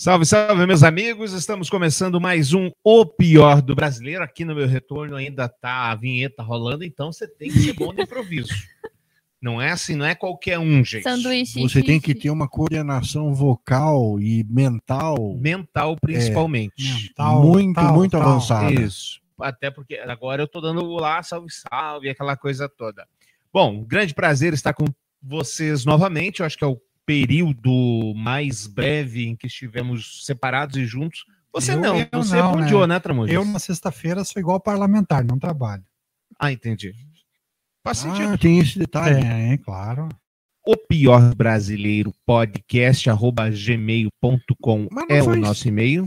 Salve, salve, meus amigos. Estamos começando mais um O Pior do Brasileiro. Aqui no meu retorno ainda tá a vinheta rolando, então você tem que ser bom de improviso. Não é assim, não é qualquer um, gente. Sanduíche. Você tem que ter uma coordenação vocal e mental Mental, principalmente. Mental, muito, tal, muito tal. avançada. Isso. Até porque agora eu tô dando o lá, salve, salve, aquela coisa toda. Bom, grande prazer estar com vocês novamente. Eu acho que é o período mais breve em que estivemos separados e juntos. Você Eu- não, eu você não, pundiou, né, Tramujas? Eu, na sexta-feira, sou igual parlamentar, não trabalho. Ah, entendi. Faz sentido. Ah, tem esse detalhe. É, claro. O pior brasileiro podcast arroba gmail.com é o faz- nosso e-mail.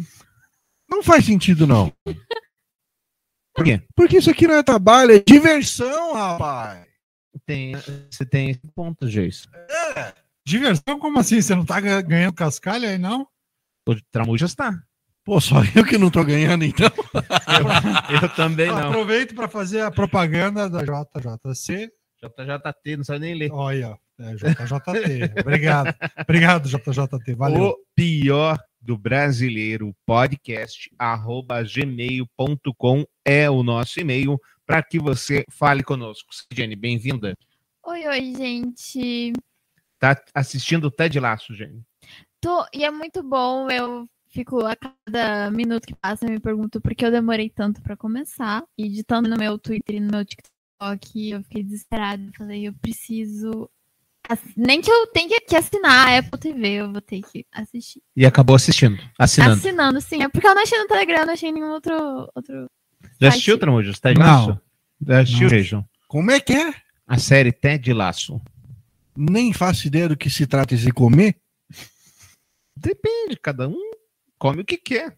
Não faz sentido, não. Por quê? Porque isso aqui não é trabalho, é diversão, rapaz. Tem, você tem esse ponto, Jason. Diversão, como assim? Você não tá ga- ganhando cascalho aí, não? O Tramujas tá. Pô, só eu que não tô ganhando, então. Eu também não. Aproveito para fazer a propaganda da JJC. JJT, não sabe nem ler. Olha, é JJT. Obrigado. Obrigado, JJT. Valeu. O pior do brasileiro podcast arroba gmail.com é o nosso e-mail para que você fale conosco. Jenny, bem-vinda. Oi, oi, gente. Tá assistindo o Ted Laço, Jenny. Tô, e é muito bom. Eu fico a cada minuto que passa, eu me pergunto por que eu demorei tanto pra começar. E editando no meu Twitter e no meu TikTok, eu fiquei desesperada. Falei, eu preciso. Nem que eu tenha que assinar a Apple TV, eu vou ter que assistir. E acabou assistindo, assinando. Assinando, sim. É porque eu não achei no Telegram, não achei em nenhum outro. outro... Já assistiu, Tramujas? Ted Não. Laço? Já assistiu? Como é que é? A série Ted Laço. Nem faço ideia do que se trata esse comer. Depende, cada um come o que quer.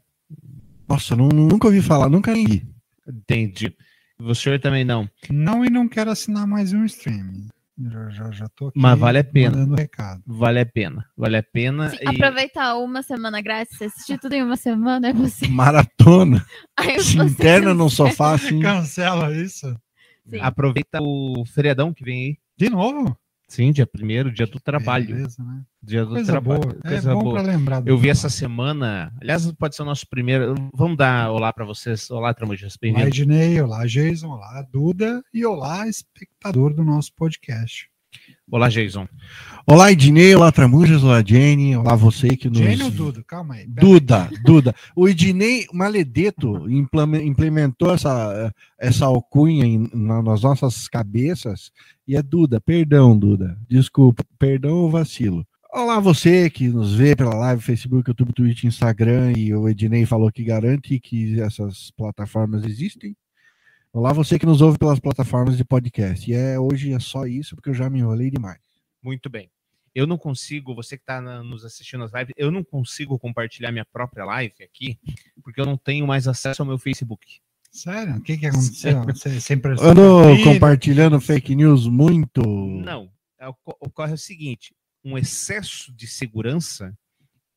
Nossa, não- nunca ouvi falar, nunca nem vi. Entendi. Você também não. Não e não quero assinar mais um stream. Já, já, já tô aqui Mas vale a pena. mandando recado. Vale a pena. Vale a pena. Sim, e aproveitar uma semana grátis, você assistir tudo em uma semana, é você. Maratona. Aí Se interna no sofá assim. Cancela isso. Sim. aproveita o feriadão que vem aí. De novo? Sim, dia primeiro, dia do trabalho. Beleza, né? Dia do Coisa trabalho. boa. Coisa é bom boa. para lembrar. Eu vi trabalho. essa semana. Aliás, pode ser o nosso primeiro. Vamos dar olá para vocês. Olá, Tramujas. Olá, Bem-vindo. Ednei, olá, Jason, olá, Duda e olá, espectador do nosso podcast. Olá, Jason. Olá, Ednei, olá, Tramujas, olá, Jenny, olá, você que nos... Jenny ou Duda? Calma aí. Duda, Duda. O Ednei Maledeto implementou essa, essa alcunha em- na- nas nossas cabeças e é Duda. Perdão, Duda. Desculpa. Perdão o vacilo. Olá, você que nos vê pela live, Facebook, YouTube, Twitch, Instagram e o Ednei falou que garante que essas plataformas existem. Olá, você que nos ouve pelas plataformas de podcast. E é, hoje é só isso, porque eu já me enrolei demais. Muito bem. Eu não consigo, você que está nos assistindo nas lives, eu não consigo compartilhar minha própria live aqui, porque eu não tenho mais acesso ao meu Facebook. Sério? O que, que aconteceu? Você sempre Eu ando compartilhando fake news muito. Não. É, oco- Ocorre o seguinte: um excesso de segurança,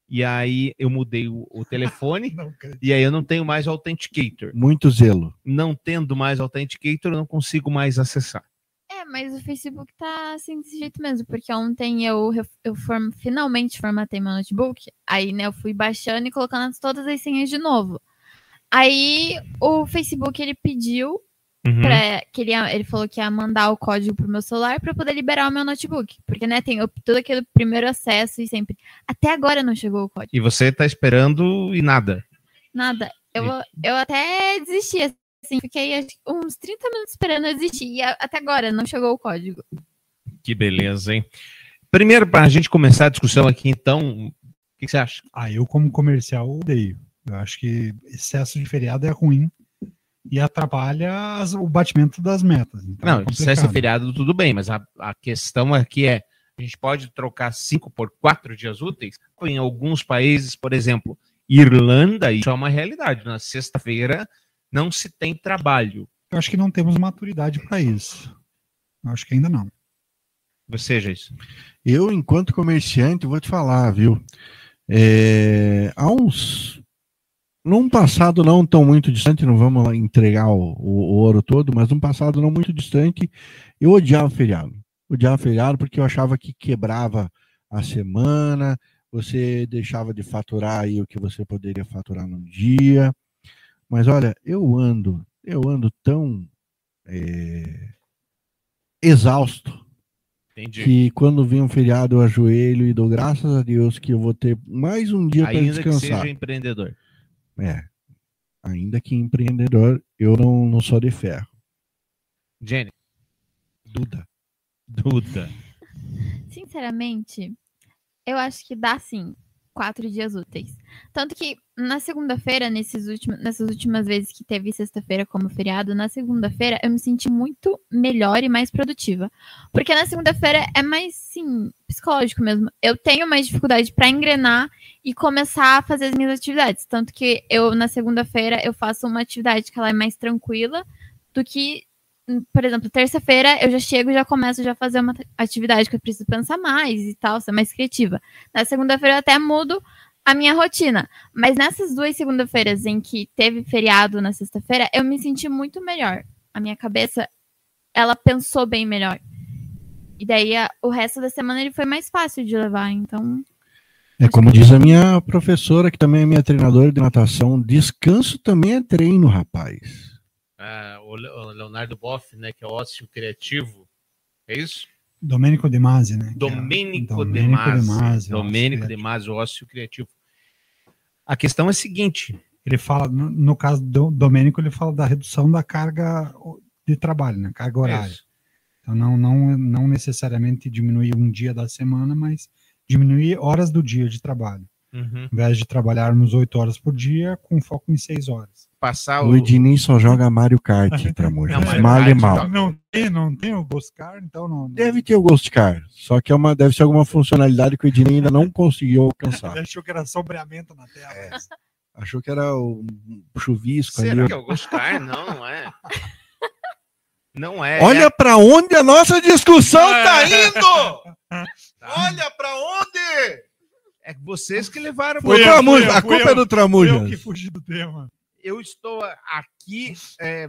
e aí eu mudei o, o telefone, e aí eu não tenho mais o Authenticator. Muito zelo. Não tendo mais Authenticator, eu não consigo mais acessar. É, mas o Facebook tá assim desse jeito mesmo, porque ontem eu, eu form- finalmente formatei meu notebook, aí né, eu fui baixando e colocando todas as senhas de novo. Aí o Facebook ele pediu Uhum. pra, que ele, ele falou que ia mandar o código pro meu celular para poder liberar o meu notebook, porque né, tem todo aquele primeiro acesso e sempre. Até agora não chegou o código. E você tá esperando e nada. Nada. Eu, eu até desisti, assim, fiquei uns 30 minutos esperando eu desistir. E até agora não chegou o código. Que beleza, hein? Primeiro, para a gente começar a discussão aqui, então, o que, que você acha? Ah, eu como comercial odeio. Eu acho que excesso de feriado é ruim e atrapalha as- o batimento das metas. Então Não, é esse complicado. feriado, tudo bem, mas a, a questão aqui é: a gente pode trocar cinco por quatro dias úteis? Em alguns países, por exemplo, Irlanda, isso é uma realidade. Na sexta-feira não se tem trabalho. Eu acho que não temos maturidade para isso. Eu acho que ainda não. Você, isso. Eu, enquanto comerciante, vou te falar, viu? É, há uns. Num passado não tão muito distante, não vamos lá entregar o, o- o ouro todo, mas num passado não muito distante, eu odiava feriado. Odiava feriado porque eu achava que quebrava a semana, você deixava de faturar aí o que você poderia faturar num dia. Mas olha, eu ando, eu ando tão é, exausto Entendi. que quando vem um feriado eu ajoelho e dou graças a Deus que eu vou ter mais um dia para Ainda que descansar. seja empreendedor. É. Ainda que empreendedor, eu não, não sou de ferro. Jenny, Duda. Duda. Sinceramente, eu acho que dá sim quatro dias úteis. Tanto que na segunda-feira, nessas últimas vezes que teve sexta-feira como feriado, na segunda-feira eu me senti muito melhor e mais produtiva. Porque na segunda-feira é mais, sim, psicológico mesmo. Eu tenho mais dificuldade para engrenar e começar a fazer as minhas atividades. Tanto que eu, na segunda-feira, eu faço uma atividade que ela é mais tranquila do que por exemplo, terça-feira eu já chego e já começo já a fazer uma atividade que eu preciso pensar mais e tal, ser mais criativa. Na segunda-feira eu até mudo a minha rotina. Mas nessas duas segunda-feiras em que teve feriado na sexta-feira, eu me senti muito melhor. A minha cabeça, ela pensou bem melhor. E daí a- o resto da semana ele foi mais fácil de levar, então. É como diz a minha professora, que também é minha treinadora de natação, descanso também é treino, rapaz. Ah, o Le- o Leonardo Boff, né, que é ócio criativo. É isso? Domênico De Masi, né? é- Domênico de Masi. Domênico nossa, de Masi, o ócio criativo. A questão é a seguinte: Ele fala, no, no caso do Domênico, ele fala da redução da carga de trabalho, né? Carga horária. Isso. Então, não, não, não necessariamente diminuir um dia da semana, mas diminuir horas do dia de trabalho. Uhum. Ao invés de trabalharmos oito horas por dia, com foco em seis horas. Passar O o. Ednei só joga Mario Kart, Tramuja. Não, Mario Mal e mal. Não tem, não tem o Boscar, então não. Deve ter o Ghost Car, só que é uma, deve ser alguma funcionalidade que o Ednei ainda não conseguiu alcançar. Ele achou que era sombreamento na tela. É. Achou que era o chuvisco Será ali. que é o Gostar? Não, não é. Não é. Olha pra onde a nossa discussão tá É. indo! Tá. Olha pra onde! É vocês que levaram. O Fui eu, Tramuja, fui eu, a culpa eu. é do Tramuja. Eu que fugi do tema. Eu estou aqui é,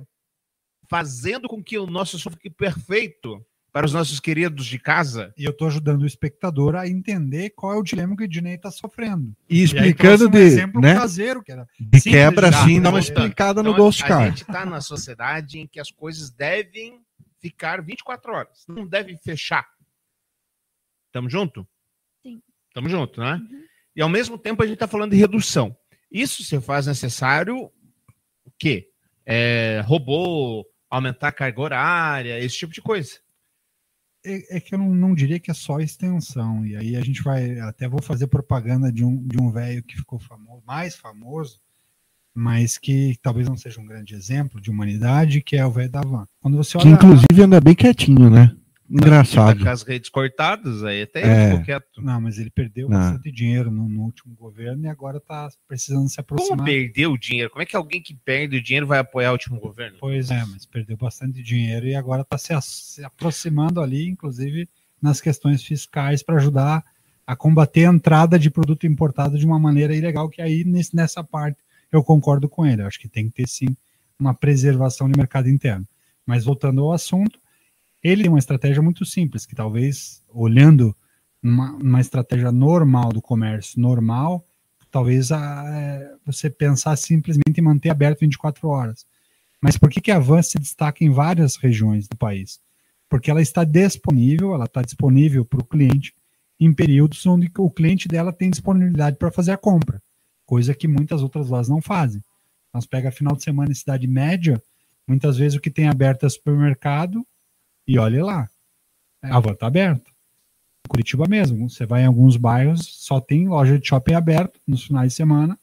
fazendo com que o nosso som fique perfeito para os nossos queridos de casa. E eu tô ajudando o espectador a entender qual é o dilema que o Dinei tá sofrendo. E E aí explicando trouxe um de, exemplo né, caseiro, que era de simples quebra assim, dá uma voltando. explicada no Então, Ghost a Car. gente está na sociedade em que as coisas devem ficar 24 horas, não devem fechar. Tamo junto? Sim. Tamo junto, né? Uhum. E ao mesmo tempo a gente está falando de redução. Isso se faz necessário o quê? É, robô, aumentar a carga horária, esse tipo de coisa. é, é que eu não, não diria que é só extensão. E aí a gente vai. Até vou fazer propaganda de um, de um velho que ficou famoso, mais famoso, mas que talvez não seja um grande exemplo de humanidade, que é o velho da van. Quando você Que olha. inclusive anda bem quietinho, né? Tá Engraçado. com as redes cortadas, aí até É. ele ficou quieto. Não, mas ele perdeu Não. bastante dinheiro no, no último governo e agora está precisando se Como aproximar. perdeu o dinheiro? Como é que alguém que perde o dinheiro vai apoiar o último governo? Pois é, mas perdeu bastante dinheiro e agora está se, se aproximando ali, inclusive nas questões fiscais, para ajudar a combater a entrada de produto importado de uma maneira ilegal, que aí nesse- nessa parte eu concordo com ele. Eu acho que tem que ter sim uma preservação de mercado interno. Mas voltando ao assunto, ele tem uma estratégia muito simples, que talvez, olhando uma, uma estratégia normal do comércio normal, talvez a, é, você pensar simplesmente em manter aberto 24 horas. Mas por que, que a Van se destaca em várias regiões do país? Porque ela está disponível, ela está disponível para o cliente em períodos onde o cliente dela tem disponibilidade para fazer a compra, coisa que muitas outras lojas não fazem. Nós pega final de semana em cidade média, muitas vezes o que tem aberto é supermercado e olhe lá, a Van está aberta. Curitiba mesmo, você vai em alguns bairros, só tem loja de shopping aberto nos finais de semana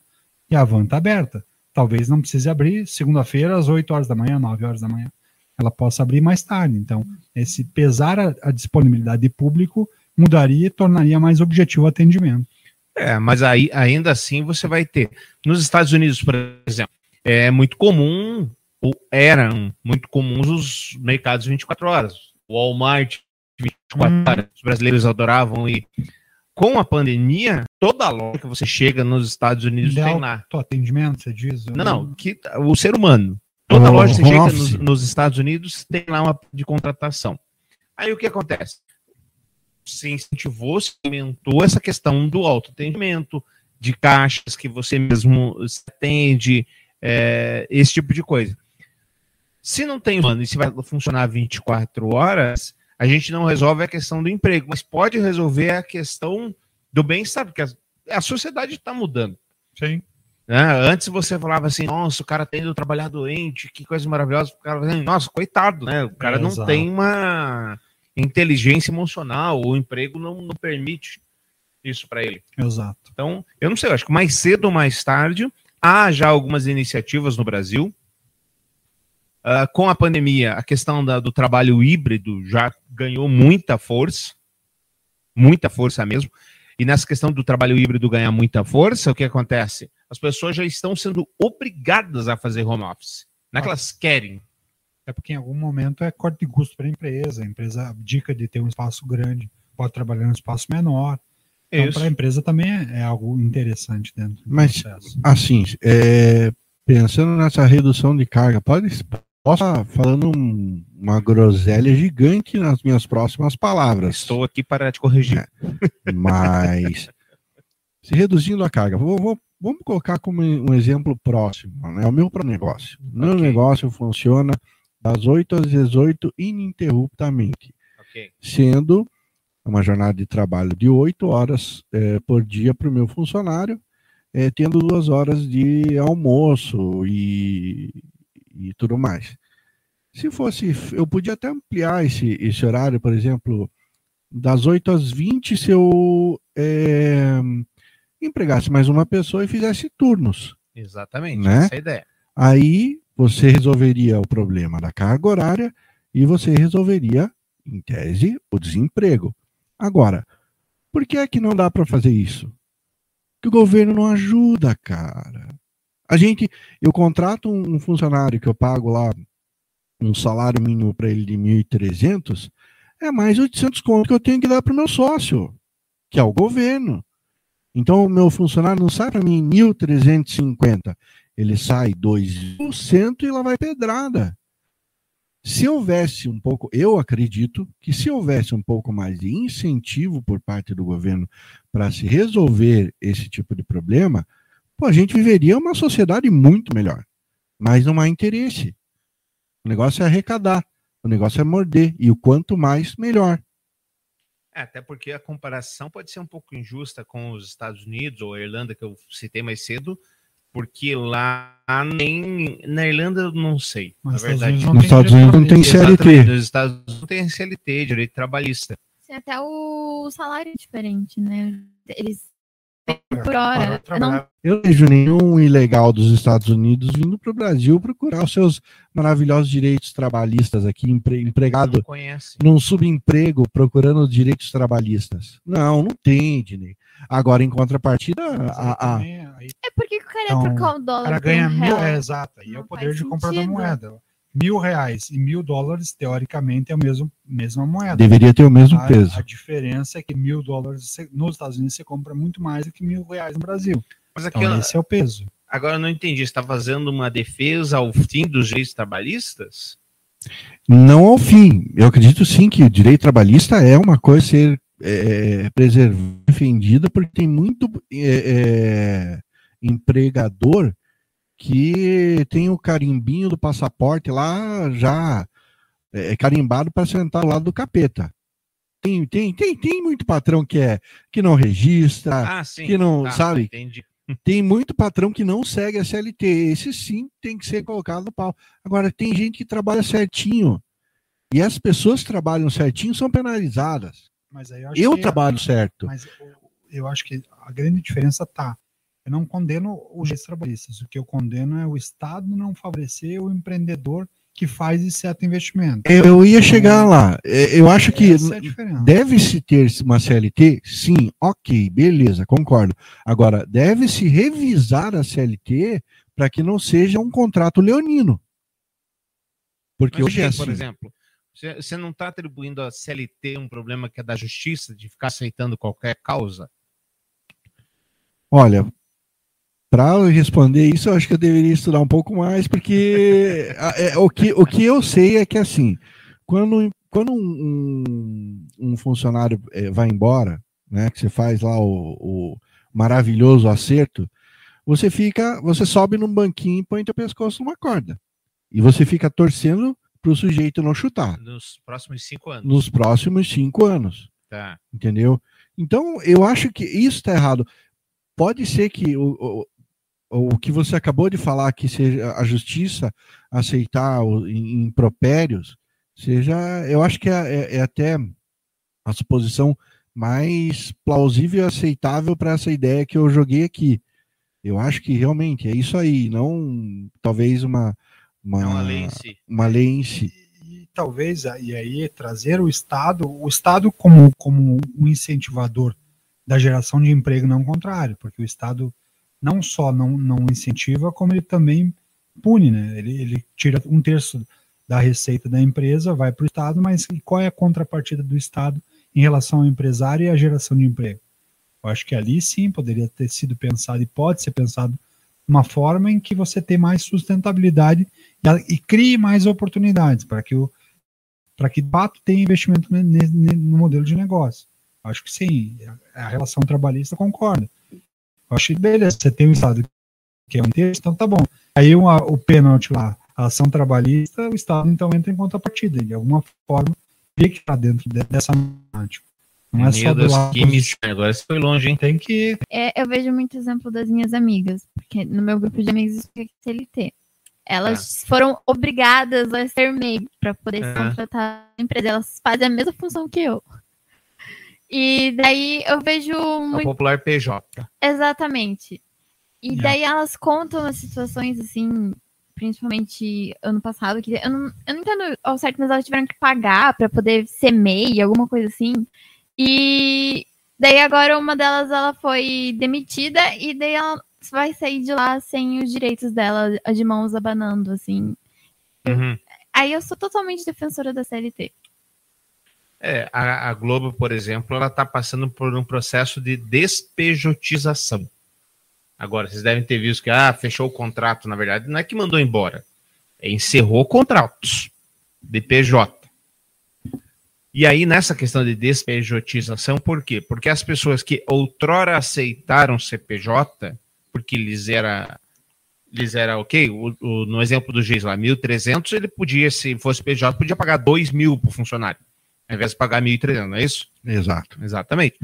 e a van está aberta. Talvez não precise abrir segunda-feira às 8 horas da manhã, 9 horas da manhã. Ela possa abrir mais tarde. Então, esse pesar a, a disponibilidade de público mudaria e tornaria mais objetivo o atendimento. É, mas aí, ainda assim você vai ter. Nos Estados Unidos, por exemplo, é muito comum, eram muito comuns os mercados 24 horas. O Walmart 24 Hum. horas. Os brasileiros adoravam ir. Com a pandemia, toda loja que você chega nos Estados Unidos tem lá. Atendimento, você diz? Não, não, que, o ser humano. Toda loja que você chega nos, nos Estados Unidos tem lá uma de contratação. Aí o que acontece? se incentivou, se aumentou essa questão do autoatendimento, de caixas que você mesmo atende, é, esse tipo de coisa. Se não tem plano e se vai funcionar 24 horas, a gente não resolve a questão do emprego, mas pode resolver a questão do bem-estar, porque a, a sociedade está mudando. Sim. Né? Antes você falava assim, nossa, o cara tendo trabalhar doente, que coisa maravilhosa. O cara, nossa, coitado, né? O cara é, não exato. tem uma inteligência emocional, o emprego não, não permite isso para ele. Exato. Então, eu não sei, eu acho que mais cedo ou mais tarde, há já algumas iniciativas no Brasil. Uh, com a pandemia, a questão da, do trabalho híbrido já ganhou muita força, muita força mesmo. E nessa questão do trabalho híbrido ganhar muita força, o que acontece? As pessoas já estão sendo obrigadas a fazer home office. Não é que elas querem. É porque em algum momento é corte de custo para a empresa. A empresa abdica de ter um espaço grande, pode trabalhar em um espaço menor. Então, para a empresa também é, é, algo interessante dentro do Mas, processo. assim, é, pensando nessa redução de carga, pode posso estar falando um, uma groselha gigante nas minhas próximas palavras. Estou aqui para te corrigir. É, mas, se reduzindo a carga, vou, vou, vamos colocar como um exemplo próximo, né? O meu negócio. O meu okay. negócio funciona das 8 às 18 ininterruptamente, okay. sendo uma jornada de trabalho de 8 horas é, por dia para o meu funcionário, é, tendo duas horas de almoço e, e tudo mais. Se fosse, eu podia até ampliar esse, esse horário, por exemplo, das 8 às 20, se eu é, empregasse mais uma pessoa e fizesse turnos. Exatamente, né? essa é a ideia. Aí você resolveria o problema da carga horária e você resolveria, em tese, o desemprego. Agora, por que é que não dá para fazer isso? Que o governo não ajuda, cara. A gente, eu contrato um funcionário que eu pago lá um salário mínimo para ele de 1.300, é mais 800 conto que eu tenho que dar para o meu sócio, que é o governo. Então, o meu funcionário não sai para mim 1.350, ele sai 2% e lá vai pedrada. Se houvesse um pouco, eu acredito que se houvesse um pouco mais de incentivo por parte do governo para se resolver esse tipo de problema, pô, a gente viveria uma sociedade muito melhor. Mas não há interesse. O negócio é arrecadar, o negócio é morder, e o quanto mais, melhor. É, até porque a comparação pode ser um pouco injusta com os Estados Unidos ou a Irlanda, que eu citei mais cedo, porque lá nem na Irlanda eu não sei. Mas na verdade, nos Estados Unidos não tem CLT. Nos Estados Unidos não tem CLT, direito trabalhista. Tem até o salário diferente, né? Eles por hora. Não... Eu vejo nenhum ilegal dos Estados Unidos vindo para o Brasil procurar os seus maravilhosos direitos trabalhistas aqui, empre, empregado num subemprego procurando direitos trabalhistas. Não, não tem, Dinei. Agora, em contrapartida, a, a... É porque o cara então, trocar o dólar. O cara ganha mil, é, exato. E é o poder de compra da moeda mil reais e mil dólares, teoricamente, é a mesma, mesma moeda. Deveria ter o mesmo a, peso. A diferença é que mil dólares nos Estados Unidos você compra muito mais do que mil reais no Brasil. Mas aqui, então, esse é o peso. Agora eu não entendi, está fazendo uma defesa ao fim dos direitos trabalhistas? Não ao fim. Eu acredito sim que o direito trabalhista é uma coisa a ser é, preservada, defendida, porque tem muito é, é, empregador que tem o carimbinho do passaporte lá já é, é carimbado para sentar ao lado do capeta. Tem, tem, tem, tem muito patrão que é que não registra, ah, que não, tá, sabe? Entendi. Tem muito patrão que não segue a CLT. Esse sim tem que ser colocado no pau. Agora, tem gente que trabalha certinho. E as pessoas que trabalham certinho são penalizadas. Mas eu, eu trabalho certo. Mas eu acho que a grande diferença tá eu não condeno os trabalhistas. O que eu condeno é o Estado não favorecer o empreendedor que faz esse certo investimento. Eu ia chegar lá. É, eu acho que é deve-se ter uma CLT? Sim, ok, beleza, concordo. Agora, deve-se revisar a CLT para que não seja um contrato leonino. Porque Mas, hoje é assim. Por exemplo, você não está atribuindo a CLT um problema que é da justiça, de ficar aceitando qualquer causa? Olha, para responder isso, eu acho que eu deveria estudar um pouco mais, porque é, o, que, o que eu sei é que, assim, quando, quando um, um funcionário eh, vai embora, né? Que você faz lá o, o maravilhoso acerto, você fica, você sobe num banquinho e põe teu pescoço numa corda. E você fica torcendo para o sujeito não chutar. Nos próximos cinco anos. Nos próximos cinco anos. Tá. Entendeu? Então, eu acho que isso está errado. Pode ser que o, o, o que você acabou de falar, que seja a justiça aceitar o, em, em propérios, seja, eu acho que é, é, é até a suposição mais plausível e aceitável para essa ideia que eu joguei aqui. Eu acho que realmente é isso aí, não talvez uma uma, É uma lei em si. uma lei em si. E, e talvez, e aí, trazer o Estado, o Estado como, como um incentivador da geração de emprego, não o contrário, porque o Estado não só não, não incentiva, como ele também pune, né? Ele, ele tira um terço da receita da empresa, vai para o Estado, mas qual é a contrapartida do Estado em relação ao empresário e à geração de emprego? Eu acho que ali sim poderia ter sido pensado e pode ser pensado uma forma em que você tem mais sustentabilidade e, e crie mais oportunidades para que o para que de fato tenha investimento ne- no modelo de negócio. Acho que sim, a relação trabalhista concorda. Eu acho que beleza, você tem um Estado que é um terço, então tá bom. Aí uma- o pênalti lá, a ação trabalhista, o Estado então entra em contrapartida, de alguma forma, tem que estar dentro de- dessa matemática. Não é só Meu do Deus, que mistério. Agora você foi longe, hein? Tem que É, eu vejo muito exemplo das minhas amigas, porque no meu grupo de amigos isso é CLT. Elas foram obrigadas a ser MEI para poder se Ah. contratar na empresa. Elas fazem a mesma função que eu. E daí eu vejo muito. popular PJ. Exatamente. E Yeah. daí elas contam as situações assim, principalmente ano passado, que eu não, eu não entendo ao certo, mas elas tiveram que pagar para poder ser MEI, alguma coisa assim. E daí agora uma delas ela foi demitida e daí ela vai sair de lá sem os direitos dela, de mãos abanando, assim. Uhum. Aí eu sou totalmente defensora da CLT. É, a, a Globo, por exemplo, ela está passando por um processo de despejotização. Agora, vocês devem ter visto que ah, fechou o contrato, na verdade, não é que mandou embora, é encerrou contratos de PJ. E aí, nessa questão de despejotização, por quê? Porque as pessoas que outrora aceitaram CPJ, porque lhes era, lhes era ok, o- o- no exemplo do Geis lá, 1.300, ele podia, se fosse PJ, podia pagar 2 mil para o funcionário, ao invés de pagar 1.300, não é isso? Exato. Exatamente.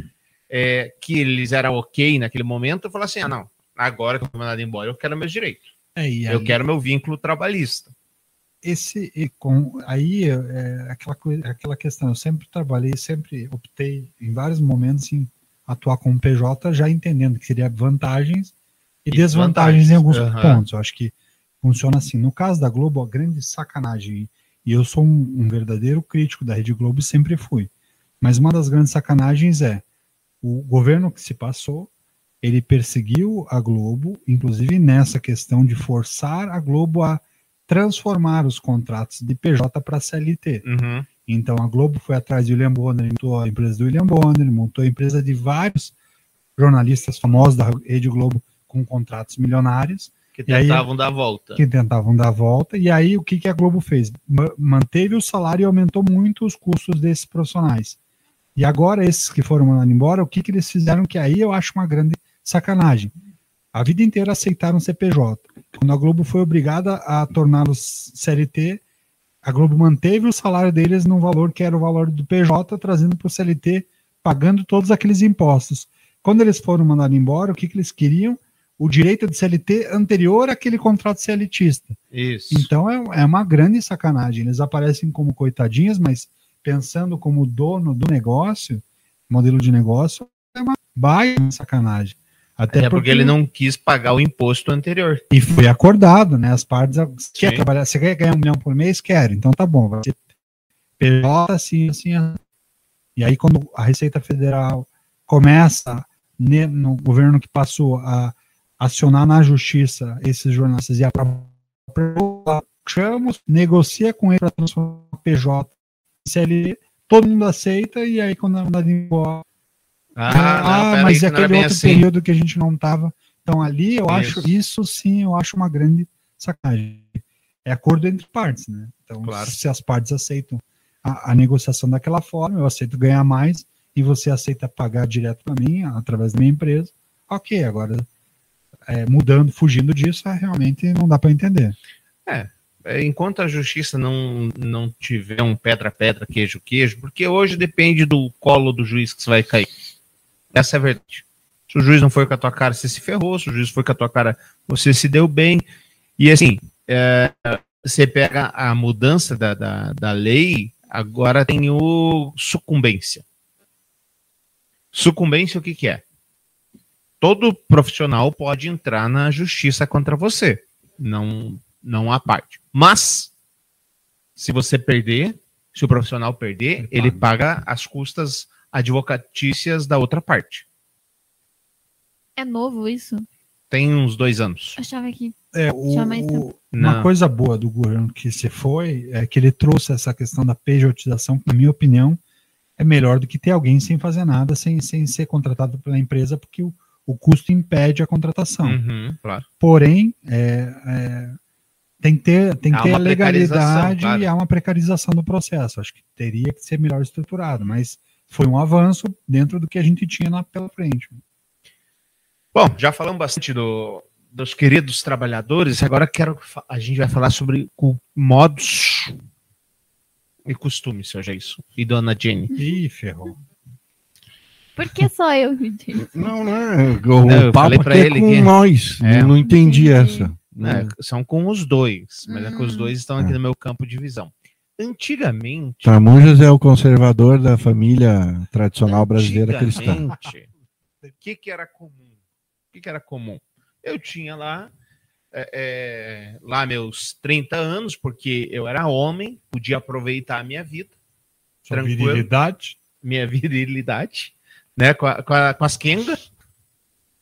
É, que eles eram ok naquele momento, eu falei assim: ah, não, agora que eu fui mandado embora, eu quero meus direitos. é, e Eu aí- quero meu vínculo trabalhista. esse e com aí é aquela coisa, aquela questão. Eu sempre trabalhei, sempre optei em vários momentos em atuar como PJ, já entendendo que seria vantagens e, E desvantagens desvantagens. em alguns Aham. pontos. Eu acho que funciona assim. No caso da Globo, a grande sacanagem e eu sou um, um verdadeiro crítico da Rede Globo e sempre fui. Mas uma das grandes sacanagens é o governo que se passou, ele perseguiu a Globo, inclusive nessa questão de forçar a Globo a transformar os contratos de PJ para CLT. Uhum. Então a Globo foi atrás de William Bonner, montou a empresa do William Bonner, montou a empresa de vários jornalistas famosos da Rede Globo com contratos milionários Que E aí- tentavam dar a volta. que tentavam dar a volta. E aí o que, que a Globo fez? Ma- manteve o salário e aumentou muito os custos desses profissionais. E agora esses que foram mandados embora, o que, que eles fizeram? Que aí eu acho uma grande sacanagem. A vida inteira aceitaram CPJ. Quando a Globo foi obrigada a torná-los CLT, a Globo manteve o salário deles no valor que era o valor do PJ, trazendo para o CLT, pagando todos aqueles impostos. Quando eles foram mandados embora, o que, que eles queriam? O direito de CLT anterior àquele contrato CLTista. Isso. Então é, é uma grande sacanagem. Eles aparecem como coitadinhas, mas pensando como dono do negócio, modelo de negócio, é uma baita sacanagem. Até é porque ele não quis pagar o imposto anterior. e foi acordado, né? As partes quer Sim. trabalhar, você quer ganhar um milhão por mês? Quero. Então tá bom, vai ser PJ assim, assim, assim. E aí quando a Receita Federal começa ne- no governo que passou a acionar na justiça esses jornalistas e a própria chama, negocia com ele para transformar o PJ CLT, todo mundo aceita e aí quando é mandado embora ah, pera mas aí, é não aquele outro assim. período que a gente não estava. Então ali eu acho, Isso. isso sim, eu acho uma grande sacanagem. É acordo entre partes, né? Então, Claro. se as partes aceitam a, a negociação daquela forma, eu aceito ganhar mais e você aceita pagar direto para mim, através da minha empresa. Ok, agora é, mudando, fugindo disso, é, realmente não dá para entender. É, enquanto a justiça não, não tiver um pedra-pedra, queijo-queijo, porque hoje depende do colo do juiz que você vai cair. Essa é a verdade. Se o juiz não foi com a tua cara, você se ferrou. Se o juiz foi com a tua cara, você se deu bem. E assim, é, você pega a mudança da, da, da lei, agora tem o sucumbência. Sucumbência, o que, que é? Todo profissional pode entrar na justiça contra você. Não, não há parte. Mas, se você perder, se o profissional perder, ele, ele paga as custas advocatícias da outra parte. É novo isso? Tem uns dois anos. Achava que É, o- uma Não. coisa boa do governo que se foi é que ele trouxe essa questão da pejotização, que, na minha opinião, é melhor do que ter alguém sem fazer nada, sem, sem ser contratado pela empresa, porque o, o custo impede a contratação. Uhum, claro. Porém, é, é, tem que ter, tem que ter a legalidade claro. e há uma precarização do processo. Acho que teria que ser melhor estruturado, mas foi um avanço dentro do que a gente tinha lá pela frente. Bom, já falamos bastante do, dos queridos trabalhadores, agora quero a gente vai falar sobre modos e costumes, seja isso. E dona Jenny. Ih, ferrou. Por que só eu disse? Não, não é. O Não, eu papo falei pra aqui é ele com que- nós. É. Não entendi Entendi. essa. né, são com os dois, mas é que os Hum. dois estão aqui no meu campo de visão. Antigamente, Tramujas é o conservador da família tradicional brasileira cristã. antigamente, o que, que era comum? O que, que era comum? Eu tinha lá, é, é, lá meus 30 anos, porque eu era homem, podia aproveitar a minha vida, Sua Tranquilo. virilidade. minha virilidade, né, com, a- com, a- com as quengas,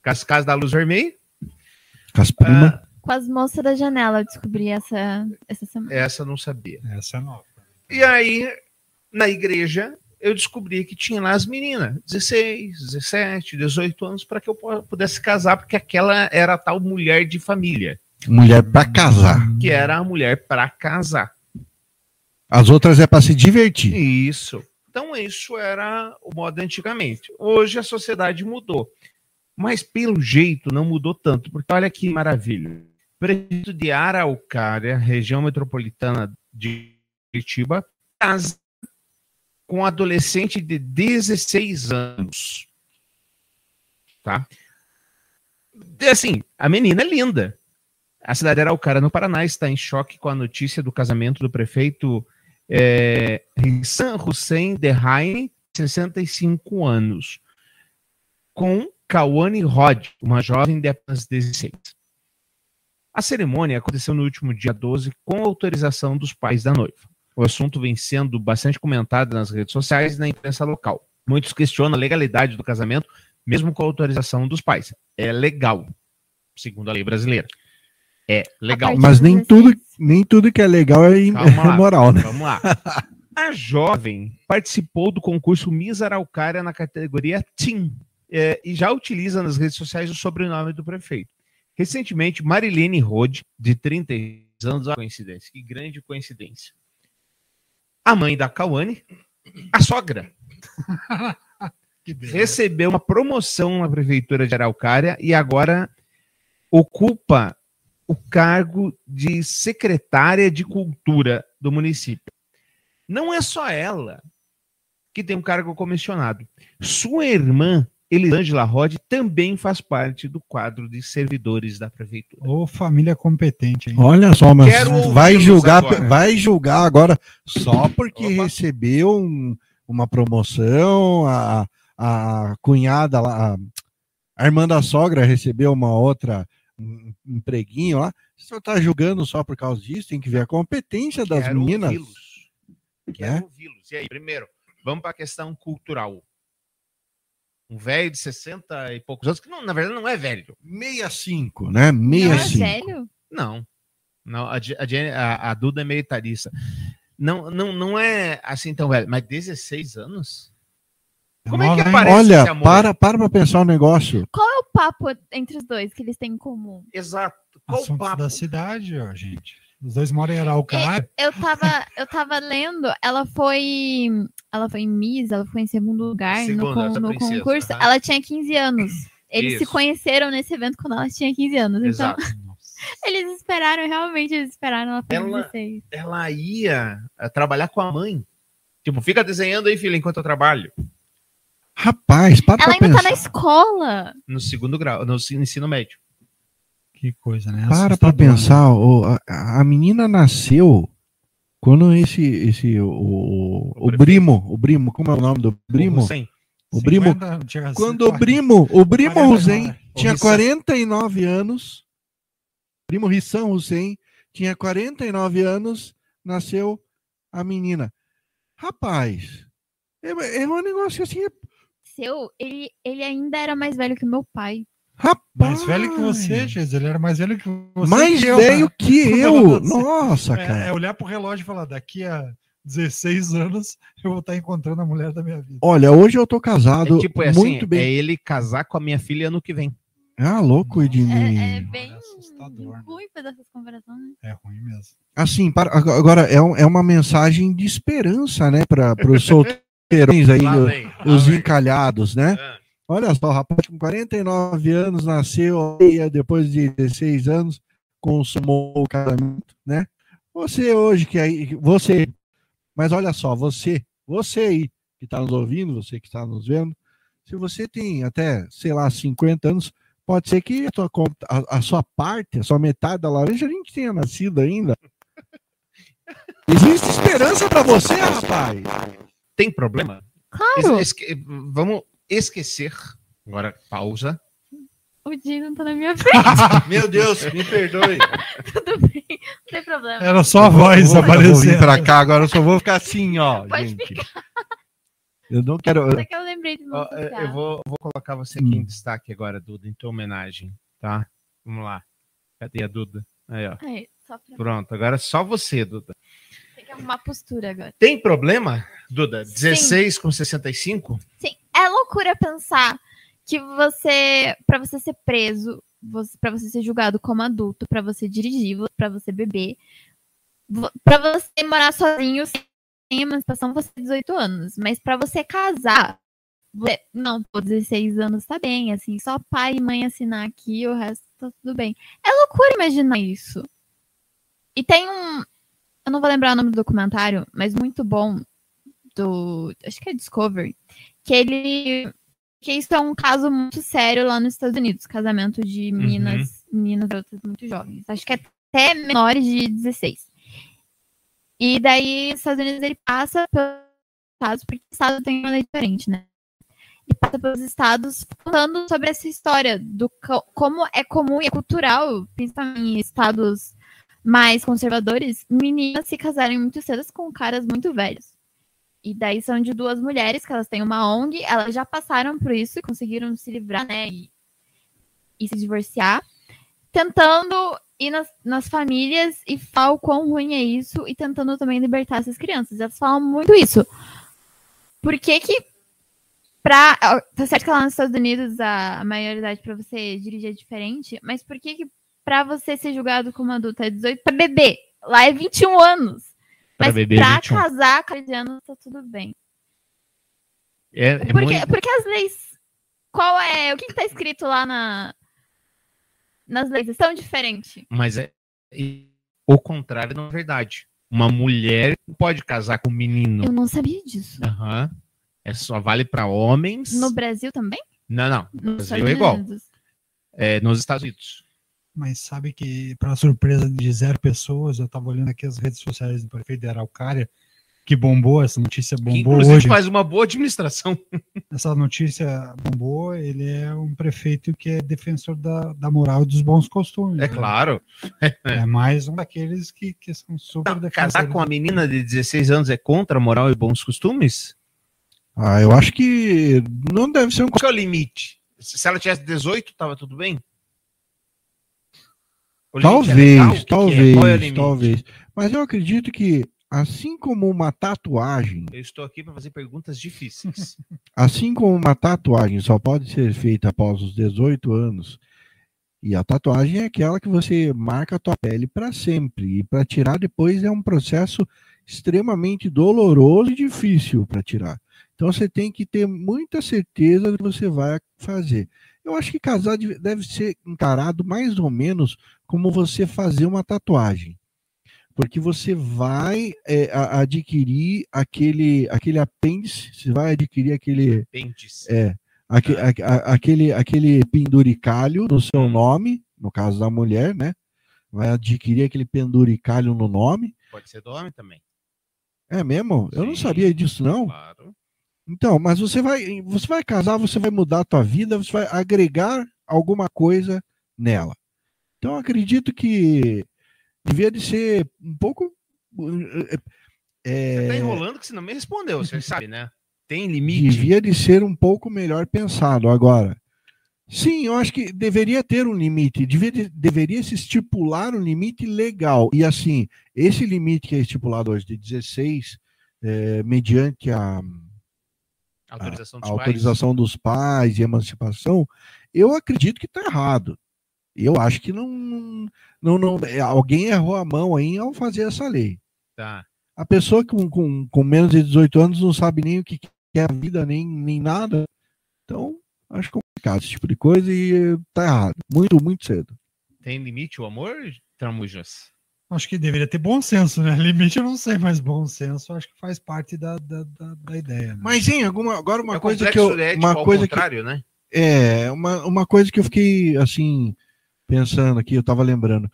com as casas da luz vermelha. Com as primas. Ah, Com as moças da janela eu descobri essa, essa semana. essa eu não sabia. Essa é nova. E aí, na igreja, eu descobri que tinha lá as meninas, 16, 17, 18 anos, para que eu pu- pudesse casar, porque aquela era a tal mulher de família, Mulher pra casar. que era a mulher para casar. As outras é pra se divertir. Isso. Então, isso era o modo antigamente. Hoje a sociedade mudou. Mas, pelo jeito, não mudou tanto, porque olha que maravilha. Prefeito de Araucária, região metropolitana de Curitiba, casa com um adolescente de 16 anos. Tá? Assim, a menina é linda. A cidade de Araucária, no Paraná, está em choque com a notícia do casamento do prefeito é, Hassan Hussein Dehaene, 65 anos, com Kawane Rod, uma jovem de apenas 16. A cerimônia aconteceu no último dia 12 com autorização dos pais da noiva. O assunto vem sendo bastante comentado nas redes sociais e na imprensa local. Muitos questionam a legalidade do casamento, mesmo com a autorização dos pais. É legal, segundo a lei brasileira. É legal. Mas nem 16. tudo, nem tudo que é legal é, im- Calma lá. é moral, né? Vamos lá. A jovem participou do concurso Miss Araucária na categoria Team é, e já utiliza nas redes sociais o sobrenome do prefeito. Recentemente, Marilene Rode, de 36 anos, a coincidência, que grande coincidência. A mãe da Cauane, a sogra, recebeu uma promoção na prefeitura de Araucária e agora ocupa o cargo de secretária de cultura do município. Não é só ela que tem um cargo comissionado. Sua irmã, Elisângela Rod, também faz parte do quadro de servidores da prefeitura. Ô, família competente, hein? Olha só, mas Quero vai julgar, agora. vai julgar agora só porque Opa. recebeu um- uma promoção, a, a cunhada lá, a, a irmã da sogra recebeu uma outra um empreguinho lá. Você só tá julgando só por causa disso, tem que ver a competência das Quero meninas. ouvi-los. Quero né? ouvi-los. E aí, primeiro, vamos para a questão cultural. Um velho de 60 e poucos anos, que não, na verdade não é velho. 65, né? Não é 65. velho? Não. não a, Je- a, Jenny- a- a Duda é militarista. Não, não, não é assim tão velho, mas 16 anos? Como é que aparece esse Olha, amor? para, para pra pensar um negócio. Qual é o papo entre os dois que eles têm em comum? Exato. Qual o Assuntos papo? da cidade, ó, gente. Os dois moram em Araucária. Eu tava, eu tava lendo, ela foi. Ela foi em Miss, ela foi em segundo lugar Segunda, no, no princesa, concurso. Ela tinha 15 anos. Eles se Isso. conheceram nesse evento quando ela tinha 15 anos. Então, Exato. eles esperaram, realmente, eles esperaram ela fazer Ela- 16. Ela ia eh, trabalhar com a mãe. Tipo, fica desenhando aí, filha, enquanto eu trabalho. Rapaz, para Ela pra ainda tá pensar. na escola. No segundo grau, no ensino médio. Que coisa, né? Para pra né? pensar, o- a, a menina nasceu quando esse, esse o, o, o prefeito. Brimo, o Brimo, como é o nome do Brimo? Hussein. O Brimo, 50, chega a quando o Brimo, o Brimo 49, Hussein o tinha Hussein. 49 anos, Primo Rissam Hussein tinha 49 anos, nasceu a menina. Rapaz, é, é um negócio assim, Seu, ele, ele ainda era mais velho que meu pai. rapaz. Mais velho que você, Jesus. Ele era mais velho que você. Mais que eu, velho né? que eu. Nossa. É, é cara. olhar pro relógio e falar: daqui a 16 anos eu vou estar encontrando a mulher da minha vida. Olha, hoje eu tô casado É tipo, é assim, muito bem. é ele casar com a minha filha ano que vem. Ah, louco, Ednei. É, é bem assustador, né? ruim fazer essas comparações. né? É ruim mesmo. Assim, para, agora é, um- é uma mensagem de esperança, né, para os aí, vem, os vem. encalhados, né? Ah, Olha só, o rapaz com 49 anos nasceu depois de 16 anos, consumou o casamento, né? Você hoje que aí, você, mas olha só, você, você aí que está nos ouvindo, você que está nos vendo, se você tem até, sei lá, 50 anos, pode ser que a, tua, a, a sua parte, a sua metade da laranja nem tenha nascido ainda. Existe esperança para você, rapaz. Tem problema? Claro, Es- esque- vamos esquecer. Agora, pausa. o Dino tá na minha frente, Meu Deus, me perdoe. tudo bem, não tem problema. Era só a voz Eu vou- eu vou vir aparecendo. pra cá, agora eu só vou ficar assim, ó, Pode gente. Eu não quero. Só que eu lembrei de não eu- social. eu vou, vou colocar você aqui Hum. em destaque agora, Duda, em tua homenagem, tá? Vamos lá. Cadê a Duda? Aí, ó. Aí, só pra... Pronto, agora é só você, Duda. Tem que arrumar postura agora. Tem problema, Duda? 16 com 65? Sim, é loucura pensar que você, pra você ser preso, você, para você ser julgado como adulto, pra você dirigir, pra você beber, pra você morar sozinho sem emancipação, você tem 18 anos. Mas pra você casar, você, não, pô, 16 anos tá bem, assim, só pai e mãe assinar aqui, o resto tá tudo bem. É loucura imaginar isso. E tem um, eu não vou lembrar o nome do documentário, mas muito bom, do, acho que é Discovery, que ele que isso é um caso muito sério lá nos Estados Unidos, casamento de meninas, meninas e garotas muito jovens. Acho que até menores de 16. E daí, nos Estados Unidos, ele passa pelos estados, porque o estado tem uma lei diferente, né? Ele passa pelos estados contando sobre essa história, do co- como é comum e é cultural, principalmente em estados mais conservadores, meninas se casarem muito cedo com caras muito velhos. E daí são de duas mulheres que elas têm uma ONG, elas já passaram por isso e conseguiram se livrar, né? E, e se divorciar, tentando ir nas, nas famílias e falar o quão ruim é isso e tentando também libertar essas crianças. Elas falam muito isso. Por que que pra, tá certo que lá nos Estados Unidos a, maioridade para você dirigir é diferente, mas por que que pra você ser julgado como adulto é 18 pra beber? Lá é 21 anos. Pra Mas beber, pra 21. casar com 15 anos tá tudo bem. É, é Porque, muito... porque as leis. Qual é. O que, que tá escrito lá na, nas leis? São diferentes. Mas é e o contrário não é verdade. Uma mulher não pode casar com um menino. Eu não sabia disso. Aham. É só vale para homens. No Brasil também? Não, não. Nos Brasil é igual. É nos Estados Unidos. Mas sabe que, para surpresa de zero pessoas, eu estava olhando aqui as redes sociais do prefeito de Araucária, que bombou, essa notícia Que, bombou inclusive hoje. faz uma boa administração. Essa notícia bombou, ele é um prefeito que é defensor da, da moral e dos bons costumes. É né? claro. É mais um daqueles que, que são super defensores. casar com uma menina de 16 anos é contra a moral e bons costumes? Ah, eu acho que não deve ser um. Qual que é o limite? Se ela tivesse 18, tava tudo bem? É legal? Talvez, é? talvez, é limite? talvez. Mas eu acredito que, assim como uma tatuagem, Eu estou aqui para fazer perguntas difíceis. assim como uma tatuagem só pode ser feita após os 18 anos, E a tatuagem é aquela que você marca a tua pele para sempre. E para tirar depois é um processo extremamente doloroso e difícil para tirar. Então você tem que ter muita certeza do que você vai fazer. Eu acho que casar deve ser encarado mais ou menos como você fazer uma tatuagem. Porque você vai é, a- adquirir aquele, aquele apêndice, você vai adquirir aquele, Apêndice. é, aque- a- a- aquele, aquele penduricalho no seu nome, no caso da mulher, né? Vai adquirir aquele penduricalho no nome. Pode ser do homem também. É mesmo? Eu não Sim. sabia disso, não. Claro. Então, mas você vai, você vai casar, você vai mudar a tua vida, você vai agregar alguma coisa nela. Então, eu acredito que devia de ser um pouco. é, Você tá enrolando que você não me respondeu, você sabe, né? Tem limite. devia de ser um pouco melhor pensado. Agora, sim, eu acho que deveria ter um limite, devia de- deveria se estipular um limite legal. E assim, esse limite que é estipulado hoje de 16, é, mediante a, Autorização a dos pais. autorização dos pais e emancipação, eu acredito que está errado. Eu acho que não, não, não, é, alguém errou a mão aí ao fazer essa lei. Tá. A pessoa com, com, com menos de 18 anos não sabe nem o que é a vida, nem, nem nada. Então, acho complicado esse tipo de coisa e eh, tá errado. Muito, muito cedo. Tem limite o amor, Tramujas? Acho que deveria ter bom senso, né? Limite eu não sei, mas bom senso acho que faz parte da, da, da, da ideia. Né? Mas, hein, alguma, agora uma É coisa que eu. ético Uma ao coisa que, né? É, uma, uma coisa que eu fiquei assim, pensando aqui, eu tava lembrando.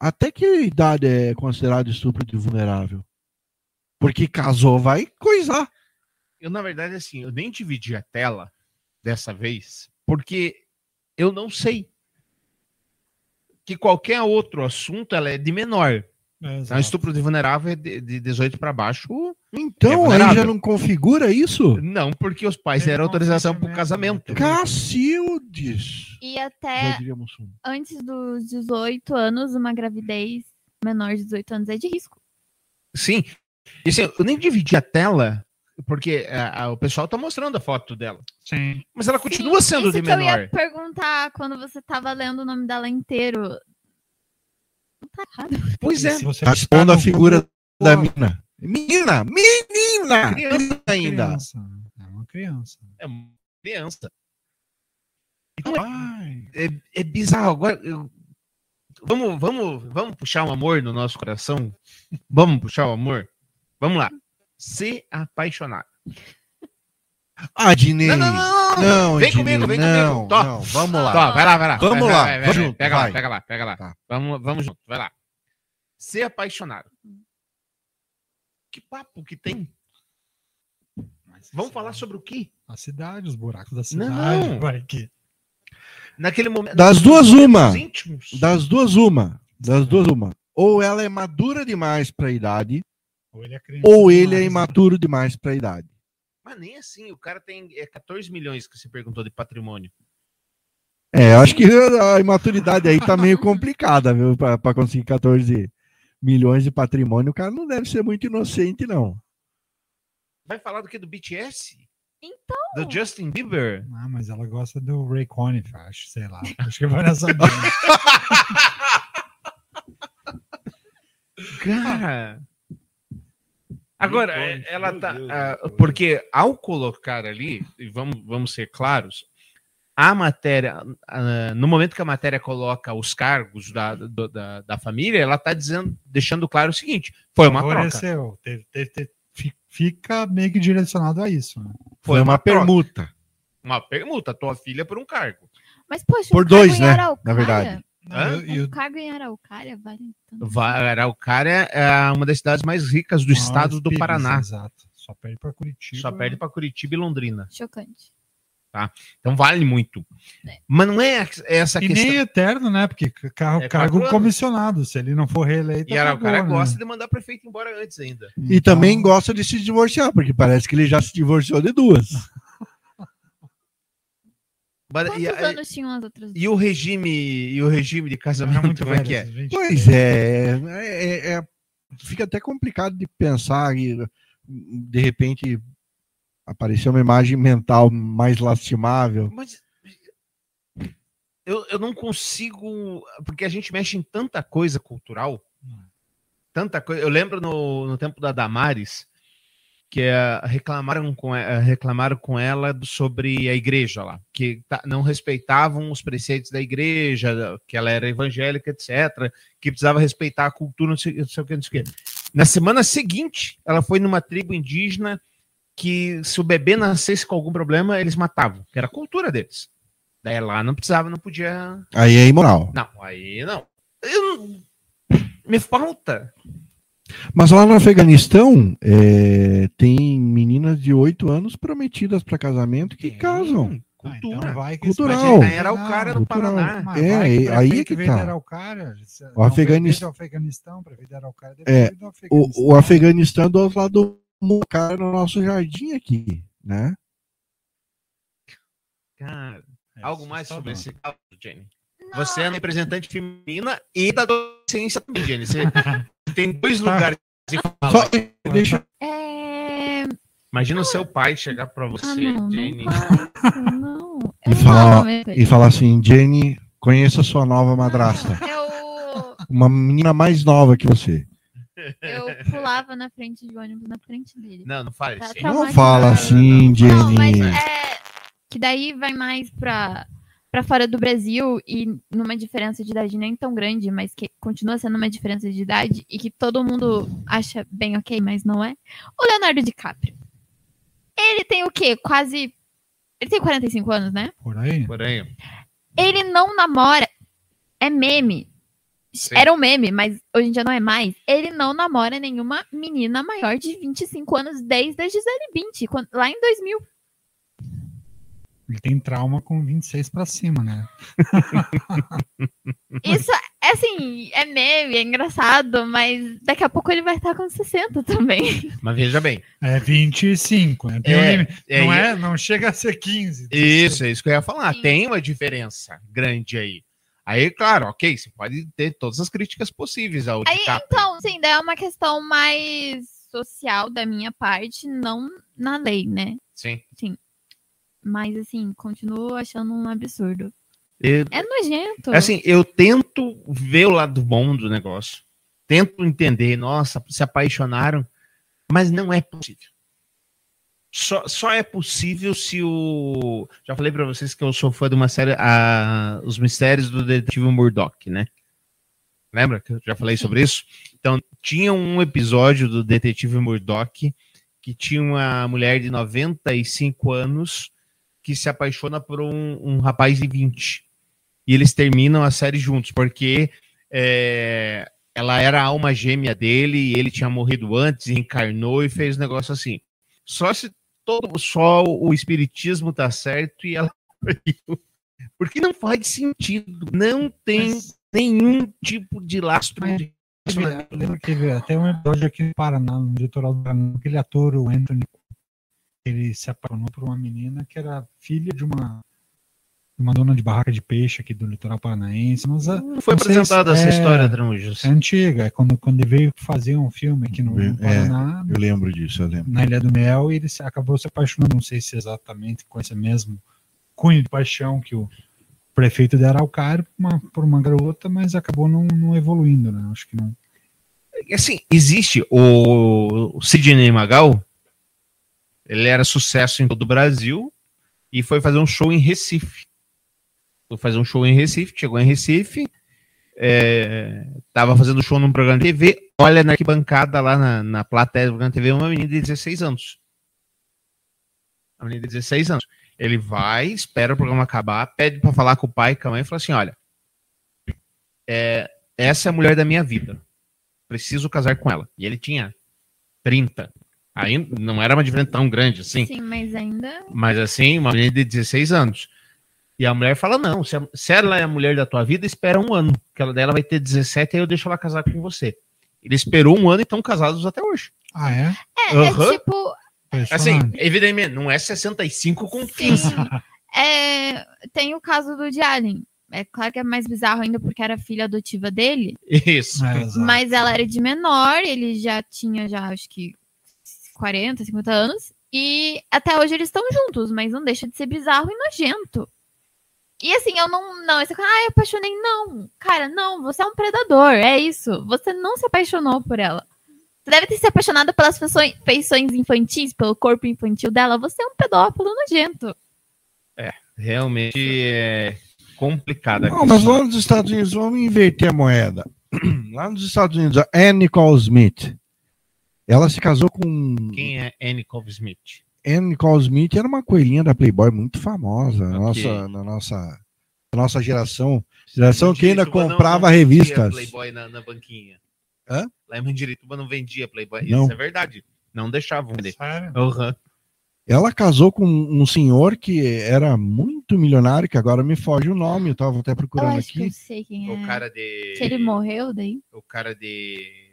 Até que idade é considerado estupro de vulnerável? Porque casou, vai coisar. Eu, na verdade, assim, eu nem dividi a tela dessa vez, porque eu não sei. Que qualquer outro assunto ela é de menor. É, Então, estupro de vulnerável é de, de 18 para baixo. Então, aí vulnerável. já não configura isso? Não, porque os pais deram autorização para o consentimento, casamento. né? Cacildes! E até antes dos 18 anos, uma gravidez menor de 18 anos é de risco. Sim. E, assim, eu nem dividi a tela, porque ah, ah, o pessoal tá mostrando a foto dela. Sim. Mas ela continua Sim, sendo isso de que eu menor. ia perguntar quando você tava lendo o nome dela inteiro. Não tá errado. Pois é. Se Tá expondo a figura da pô, menina. Menina! Menina! Criança ainda. criança. É uma criança. É uma criança. Então, Ai. é, é bizarro. Agora, eu- vamos, vamos, vamos puxar um amor no nosso coração? Vamos puxar o amor? Vamos lá. Ser apaixonado. Ah, Dinei. Não, não, não, não. Vem Dinei, comigo, vem não, comigo. Tó. não, vamos lá. Tó, vai lá, vai lá. Vamos Vai, lá, vai, vai, vamos vai. junto, Pega lá, pega lá, pega lá. Tá. Vamos, vamos junto, vai lá. Ser apaixonado. Que papo que tem? Mas Vamos falar é sobre o quê? a cidade, os buracos da Não, cidade. não. Vai que. Naquele momento. Das duas, uma. Das duas, uma. Das duas, uma. Ou ela é madura demais para a idade, Ou ele é ou ele é demais, né? imaturo demais para a idade. Mas nem assim, o cara tem é, 14 milhões que você perguntou de patrimônio. É, eu acho que a imaturidade aí tá meio complicada, viu? Para conseguir 14 milhões de patrimônio, o cara não deve ser muito inocente, não. Vai falar do que? Do BTS? Então. Do Justin Bieber? Ah, mas ela gosta do Ray Conniff, acho, sei lá. Acho que vai nessa. Cara. Agora, é, Deus, ela tá. Deus, ah, Deus. porque ao colocar ali, e vamos, vamos ser claros, a matéria, ah, no momento que a matéria coloca os cargos da, do- da, da família, ela tá dizendo, deixando claro o seguinte: foi uma troca. Favoreceu. Teve- teve- teve- fi- fica meio que direcionado a isso. Né? Foi uma troca. permuta. Uma permuta, tua filha por um cargo. Mas, poxa, Por um dois, né, na verdade. Hã? E- e o- cargo em Araucária vale tanto. Araucária é uma das cidades mais ricas do estado do Paraná. Exato. Só perde para Curitiba. Só perde para Curitiba e Londrina. Chocante. Então vale muito. É. Mas não é essa E questão. nem eterno, né? Porque carro, É cargo comissionado. Se ele não for reeleito. E Araucária acabou, né? gosta de mandar prefeito embora antes ainda. E Então, também gosta de se divorciar, porque parece que ele já se divorciou de duas. Mas- Quantos e, anos tinham as outras e o regime e o regime de casamento muito como é que é? 20. Pois é, é, é- é- fica até complicado de pensar e de repente aparecer uma imagem mental mais lastimável. Mas eu, eu não consigo. Porque a gente mexe em tanta coisa cultural. Tanta coisa. Eu lembro no, no tempo da Damares que eh, reclamaram, com, eh, reclamaram com ela sobre a igreja lá, que ta- não respeitavam os preceitos da igreja, que ela era evangélica, etc., que precisava respeitar a cultura, não sei, não sei o que, não sei o que. Na semana seguinte, ela foi numa tribo indígena que se o bebê nascesse com algum problema, eles matavam, que era a cultura deles. Daí lá não precisava, não podia. Aí é imoral. Não, aí não. Eu não- Me falta. Mas lá no Afeganistão, é, tem meninas de 8 anos prometidas para casamento que Tem casam. Ah, então Cultura. vai Cultural. Mas era o cara do Cultural. Paraná. É, vai que o aí é que tá. O prefeito do Afeganistão, de Araucária, É, O, Afeganistão. o Afeganistão é do outro lado do cara, no nosso jardim aqui, né? Cara, É algo mais sobre esse caso, Jenny? Não, Você é representante feminina e da docência também, Jenny. Você tem dois lugares de fala. Só deixa. é... Imagina o seu pai chegar pra você, Ah, não, Jenny. não. E falar- E falar assim, Jenny, conheça sua nova madrasta. Eu, Uma menina mais nova que você. eu pulava na frente de ônibus, na frente dele. Não, não fale Tá assim. traumatizado. Não fala assim, Não, mas Jenny. é que daí vai mais pra, pra fora do Brasil e numa diferença de idade nem tão grande, mas que continua sendo uma diferença de idade e que todo mundo acha bem ok, mas não é. O Leonardo DiCaprio. Ele tem o quê? Quase. Ele tem 45 anos, né? Por aí. Porém, Ele não namora. É meme. Sim. Era um meme, mas hoje em dia não é mais. Ele não namora nenhuma menina maior de 25 anos desde a Gisele Bündchen, lá em 2000. Ele tem trauma com 26 pra cima, né? Isso é assim, é meme, é engraçado, mas daqui a pouco ele vai estar com 60 também. mas veja bem. É 25, né? Um É, é, não, e- é, não chega a ser 15. Isso, é isso que eu ia falar. Sim. Tem uma diferença grande aí. Aí, claro, ok, você pode ter todas as críticas possíveis ao Aí, DiCaprio. então, sim, daí é uma questão mais social da minha parte, não na lei, né? Sim. Mas assim, continuo achando um absurdo. E, É nojento. assim, eu tento ver o lado bom do negócio. Tento entender, nossa, se apaixonaram, mas não é possível. Só, só é possível se o. Já falei pra vocês que eu sou fã de uma série, a, Os Mistérios do Detetive Murdoch, né? Lembra que eu já falei sobre isso? Então, tinha um episódio do Detetive Murdoch que tinha uma mulher de 95 anos que se apaixona por um, um rapaz de 20. E eles terminam a série juntos, porque é, ela era a alma gêmea dele e ele tinha morrido antes, encarnou e fez um negócio assim. Só se todo só o espiritismo tá certo e ela porque não faz sentido, não tem Mas- nenhum tipo de lastro de Eu lembro que até um episódio aqui no Paraná, no litoral do Paraná, aquele ator, o Anthony, ele se apaixonou por uma menina que era filha de uma, uma dona de barraca de peixe aqui do litoral paranaense. Mas a- Não foi não sei se- apresentada essa é- história, Tramujas. é antiga, é quando, quando ele veio fazer um filme aqui no, no É. Paraná, Eu lembro disso, eu lembro. na Ilha do Mel, e ele se, acabou se apaixonando, não sei se exatamente com esse mesmo cunho de paixão que o prefeito de Araucária por uma, por uma garota, mas acabou não, não evoluindo, né? Acho que não. Assim, existe o, o Sidney Magal, ele era sucesso em todo o Brasil e foi fazer um show em Recife. Foi fazer um show em Recife, chegou em Recife, é, tava fazendo show num programa de TV, olha na arquibancada lá na, na plateia do programa de TV, uma menina de 16 anos. Uma menina de 16 anos. Ele vai, espera o programa acabar, pede para falar com o pai e com a mãe e fala assim: olha, é, essa é a mulher da minha vida. Preciso casar com ela. E ele tinha 30. Aí não era uma diferença tão grande assim. Sim, mas ainda. Mas assim, uma menina de 16 anos. E a mulher fala: não, se, a- se ela é a mulher da tua vida, espera um ano. Que ela dela vai ter 17, aí eu deixo ela casar com você. Ele esperou um ano e estão casados até hoje. Ah, é? É, Aham. é tipo. Assim, evidentemente, não é 65 com 15. Sim, é, tem o caso do de Allen. É claro que é mais bizarro ainda porque era filha adotiva dele, Isso. É, mas ela era de menor, ele já tinha já acho que 40, 50 anos e até hoje eles estão juntos, mas não deixa de ser bizarro e nojento. E assim, eu não. Não, esse cara, ah, eu apaixonei. Não, cara, não, você é um predador, é isso. Você não se apaixonou por ela. Você deve ter se apaixonado pelas feições, infantis, pelo corpo infantil dela. Você é um pedófilo nojento. Realmente é complicada. Não, mas lá nos Estados Unidos, vamos inverter a moeda. Lá nos Estados Unidos, a Anne Nicole Smith, ela se casou com. Quem é Annie Cove Smith? Anne Nicole Smith era uma coelhinha da Playboy muito famosa na, Ok. nossa, na, nossa, na nossa geração. Geração que ainda não- comprava não vendia revistas. Playboy na, na banquinha. Hã? Lá em Mandirituba não vendia Playboy. Não. Isso é verdade. Não deixavam vender. Uhum. Ela casou com um senhor que era muito milionário, que agora me foge o nome, eu estava até Eu procurando acho que eu aqui. sei quem é. O cara de. Que ele morreu daí. O cara de.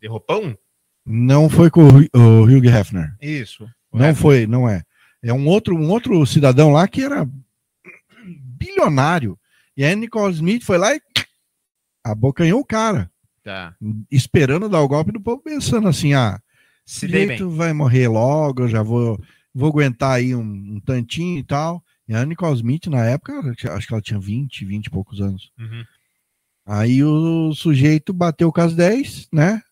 De roupão? Não foi com o Hugh- Hefner. Isso. Não foi, não é. É um outro, um outro cidadão lá que era bilionário. E a Nicole Smith foi lá e abocanhou o cara, Tá. esperando dar o golpe do povo, pensando assim: ah, Se jeito vai morrer logo, eu já vou, vou aguentar aí um, um tantinho e tal. E a Nicole Smith, na época, acho que ela tinha 20, 20 e poucos anos. Uhum. Aí o sujeito bateu com as 10, né?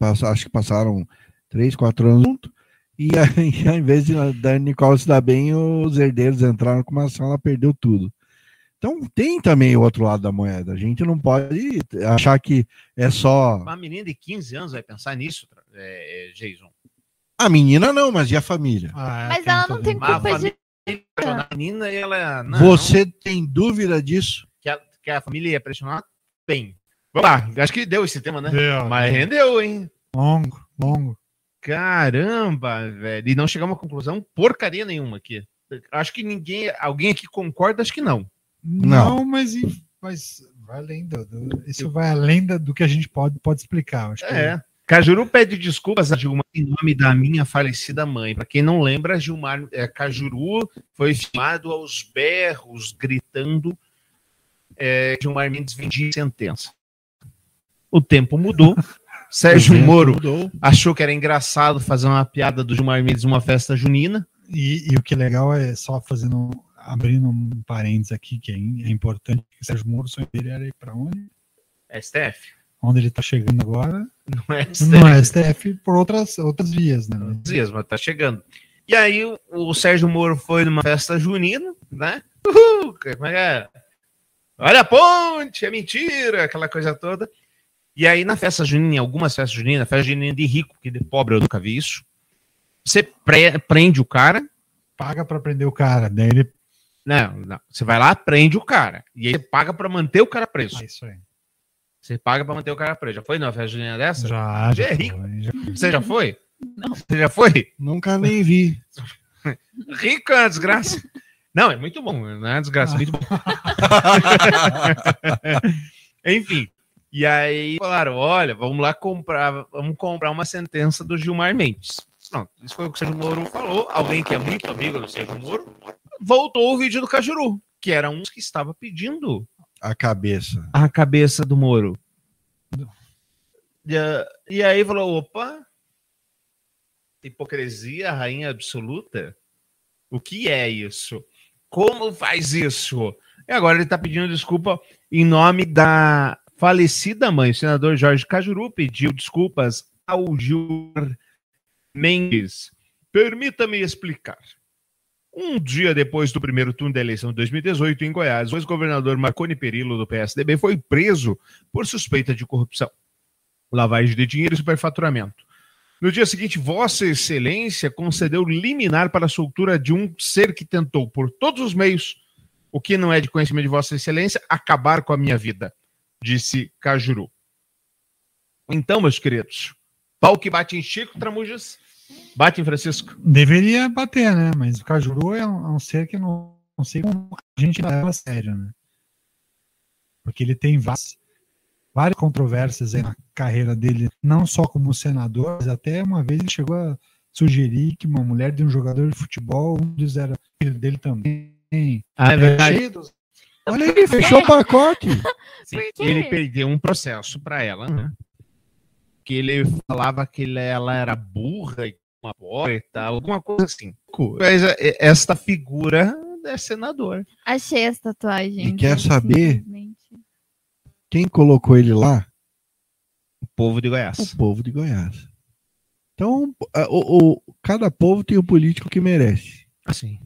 Passa- acho que passaram 3, 4 anos junto. E aí, ao invés de da Nicole se dar bem, os herdeiros entraram com uma ação, ela perdeu tudo. Então tem também o outro lado da moeda. A gente não pode achar que é só. Uma menina de 15 anos vai pensar nisso, é, é, Jason. A menina não, mas e a família? Ah, é, Mas ela não tem. Mas a culpa de. família apaixonar a menina e ela. Não, Você tem dúvida disso? Que a, que a família ia pressionar? Bem. Vamos lá. Acho que deu esse tema, né? Deu, Mas deu. rendeu, hein? Longo, longo. Caramba, velho. E não chegamos a uma conclusão porcaria nenhuma aqui. Acho que ninguém. Alguém aqui concorda? Acho que não. Não. Não, mas, mas vai além do, do- isso vai além do que a gente pode, pode explicar. Acho que É. Cajuru pede desculpas a Gilmar em nome da minha falecida mãe. Para quem não lembra, Gilmar é, Cajuru foi filmado aos berros, gritando. É, Gilmar Mendes vendia sentença. O tempo mudou. Sérgio O vento Moro mudou. achou que era engraçado fazer uma piada do Gilmar Mendes numa festa junina. E, e o que é legal é só fazendo, abrindo um parênteses aqui, que é, é importante, que o Sérgio Moro, o sonho dele era ir para onde? STF. Onde ele está chegando agora. Não é STF. Não é STF por outras, outras vias, né? dias, mas tá chegando. E aí o, o Sérgio Moro foi numa festa junina, né? Uhul, como é que é? Olha a ponte, é mentira, aquela coisa toda. E aí na festa junina, em algumas festas juninas, festa junina de rico, porque de pobre eu nunca vi isso. Você pre- prende o cara, Paga para prender o cara. Daí ele. não, não, você vai lá, prende o cara. E aí você paga pra manter o cara preso. É isso aí. Você paga pra manter o cara preso. Já foi numa festa junina dessa? Já, já. é rico. foi, já- Você já foi? Não. Você já foi? Nunca nem vi. Rico é uma desgraça. Não, é muito bom, não é uma desgraça, é muito bom. Enfim. E aí falaram: olha, vamos lá comprar, vamos comprar uma sentença do Gilmar Mendes. Pronto, isso foi o que o Sérgio Moro falou. Alguém que é muito amigo do Sérgio Moro voltou o vídeo do Cajuru, que era um que estava pedindo A cabeça. a cabeça do Moro. E, a- e aí falou: opa, hipocrisia, rainha absoluta? O que é isso? Como faz isso? E agora ele está pedindo desculpa em nome da falecida mãe. O senador Jorge Cajuru pediu desculpas ao Gilmar Mendes. Permita-me explicar. Um dia depois do primeiro turno da eleição de 2018 em Goiás, o ex-governador Marconi Perillo, do PSDB, foi preso por suspeita de corrupção, lavagem de dinheiro e superfaturamento. No dia seguinte, Vossa Excelência concedeu liminar para a soltura de um ser que tentou, por todos os meios, o que não é de conhecimento de Vossa Excelência, acabar com a minha vida, disse Cajuru. Então, meus queridos, pau que bate em Chico, Tramujas, bate em Francisco. Deveria bater, né? Mas o Cajuru é um, é um ser que não, não sei como a gente leva a sério, né? Porque ele tem várias, várias controvérsias aí na carreira dele, não só como senador, mas até uma vez ele chegou a sugerir que uma mulher de um jogador de futebol, um deles era filho dele também. Ah, é cheio dos- Olha aí, fechou o pacote. Ele perdeu um processo para ela, né? Que ele falava que ela era burra e uma porta, alguma coisa assim. Mas é, esta figura é senador. Achei essa tatuagem. E quer saber? Quem colocou ele lá? O povo de Goiás. O povo de Goiás. Então, o, o- cada povo tem o político que merece. Assim,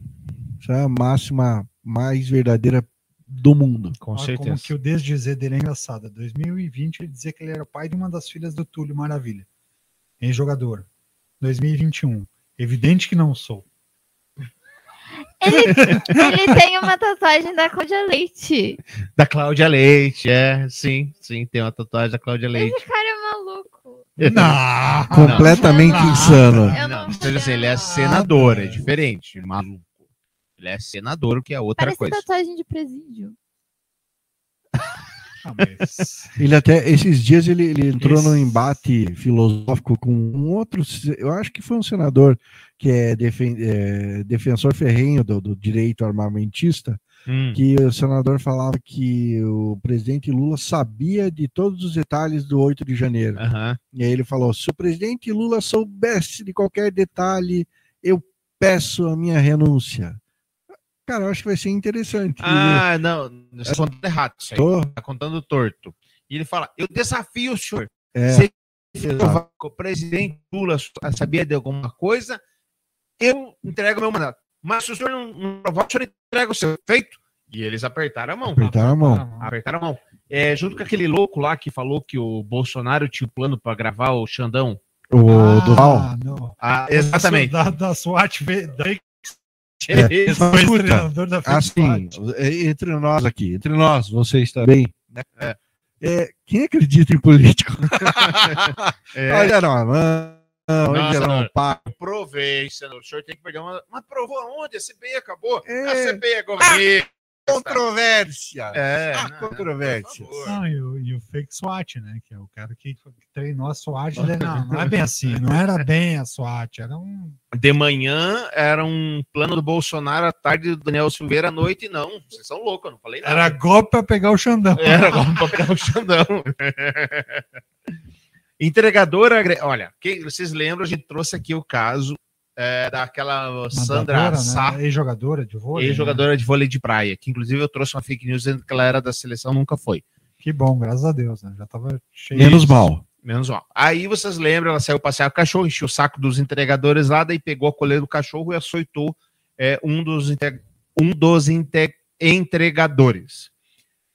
Essa é a máxima mais verdadeira do mundo. com Olha certeza. Como que o desdizer dele é engraçado. 2020 ele dizia que ele era o pai de uma das filhas do Túlio Maravilha. Ex-jogador. 2021. Evidente que não sou. Ele, ele tem uma tatuagem da Cláudia Leite. Da Cláudia Leite, é, sim, sim, tem uma tatuagem da Cláudia Leite. Esse cara é maluco. Não! Completamente não. insano. Não, não seja assim, ele é não. senador, é diferente, maluco. Ele é senador, o que é outra Parece coisa. tatuagem de presídio. Ah, mas- Ele até, esses dias, ele, ele entrou Esse- num embate filosófico com um outro, eu acho que foi um senador que é, defen- é, defensor ferrenho do, do direito armamentista, Hum, que o senador falava que o presidente Lula sabia de todos os detalhes do 8 de janeiro. aham. E aí ele falou: se o presidente Lula soubesse de qualquer detalhe, eu peço a minha renúncia. Cara, eu acho que vai ser interessante. Ah, não, você está contando errado isso aí. Tô- Tá contando torto. E ele fala: Eu desafio o senhor. é, Se o presidente Lula sabia de alguma coisa, eu entrego meu mandato. Mas se o senhor não, provar, o senhor entrega o seu feito. E eles apertaram a mão. apertaram a mão. Apertaram a mão. É, junto com aquele louco lá que falou que o Bolsonaro tinha o plano para gravar o Xandão. O Ah, Duval. não. Ah, exatamente. Da, da SWAT, veio- É. Mas foi escuta, Assim, é, entre nós aqui, entre nós, vocês também. né? É. É, quem acredita em político? É, Olha, não, não, não, Nossa, não, não. pá. provei, senador. O senhor tem que perder uma. Mas provou aonde? A CPI acabou. É. A CPI é governo. Controvérsia. É, Ah, não, controvérsias. por favor. Não, e o, e o fake SWAT, né? Que é o cara que treinou a SWAT. Ele, não, não é bem assim, não era bem a SWAT, era um. De manhã era um plano do Bolsonaro, à tarde do Daniel Silveira, à noite não. Vocês são loucos, eu não falei nada. Era golpe pra pegar o Xandão. Era igual pra pegar o Xandão. Entregadora. Olha, quem, vocês lembram, a gente trouxe aqui o caso é, daquela Sandra Nadadora, Sá, né? Ex-jogadora de vôlei. né? ex-jogadora de vôlei de praia, que inclusive eu trouxe uma fake news dizendo que ela era da seleção, nunca foi. Que bom, graças a Deus, né? Já tava cheio. Menos disso. mal. Menos mal. Aí vocês lembram, ela saiu passear com o cachorro, encheu o saco dos entregadores lá, daí pegou a coleira do cachorro e açoitou é, um dos, inte- um dos inte- entregadores.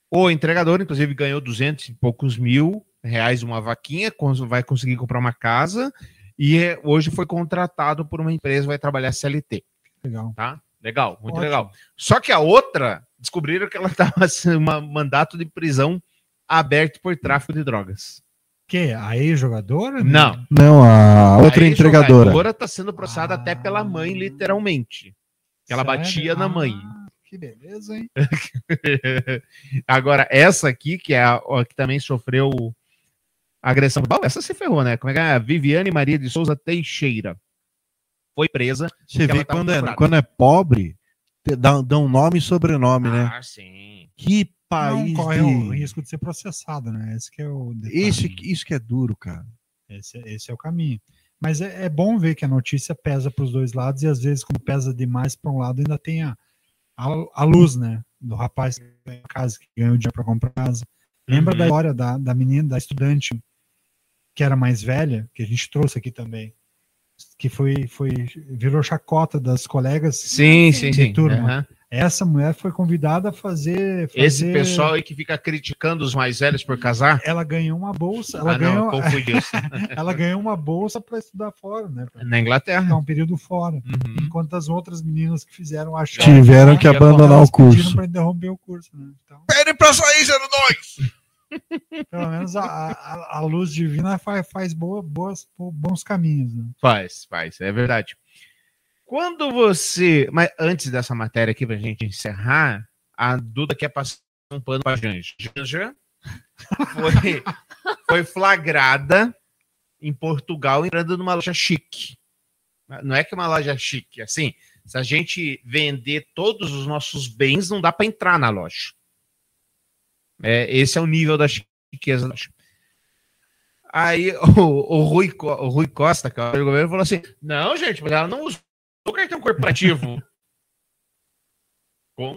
O entregador, inclusive, ganhou 200 e poucos mil reais uma vaquinha, vai conseguir comprar uma casa e é, hoje foi contratado por uma empresa, vai trabalhar CLT, Legal. tá? Legal, muito Ótimo. legal. Só que a outra, descobriram que ela estava um mandato de prisão aberto por tráfico de drogas. Que? A ex-jogadora? Não, Não, a outra a entregadora. ex-jogadora tá sendo processada até pela mãe, Ah. literalmente. Que ela Sério? batia na mãe. Ah, que beleza, hein? Agora, essa aqui, que é a, a que também sofreu agressão. Bom, essa se ferrou, né? Como é que é? A Viviane Maria de Souza Teixeira. Foi presa. Você vê quando é, quando é pobre, te- dá, dá um nome e sobrenome, né? Ah, sim. Que Não país. corre de- o risco de ser processado, né? Esse que é o detalhe. Esse, isso que é duro, cara. Esse, esse é o caminho. Mas é, é bom ver que a notícia pesa para os dois lados e às vezes, quando pesa demais para um lado, ainda tem a, a, a luz, né? Do rapaz que ganha casa, que ganhou dinheiro para comprar casa. Lembra Uhum. da história da, da menina, da estudante que era mais velha, que a gente trouxe aqui também, que foi, foi virou chacota das colegas. Sim, sim, de sim. turma. Aham. Essa mulher foi convidada a fazer. Esse fazer- pessoal aí que fica criticando os mais velhos por casar. Ela ganhou uma bolsa. Ela ah, ganhou, não, confundi isso. ela ganhou uma bolsa para estudar fora, né? Pra Na Inglaterra. ficar um período fora. Uhum. Enquanto as outras meninas que fizeram achar Tiveram que ia abandonar o curso. para interromper o curso, né? Então, Pede pra sair, 02! Pelo menos a, a, a luz divina faz, faz boa, boas, bons caminhos, né? Faz, faz, é verdade. Quando você. Mas antes dessa matéria aqui, pra gente encerrar, a Duda quer passar um pano pra Janja. Janja foi, foi flagrada em Portugal entrando numa loja chique. Não é que é uma loja chique, assim. Se a gente vender todos os nossos bens, não dá para entrar na loja. É, esse é o nível da chiqueza. Aí o, o, Rui, o Rui Costa, que é o governo, falou assim: não, gente, mas ela não usou o cartão corporativo. Com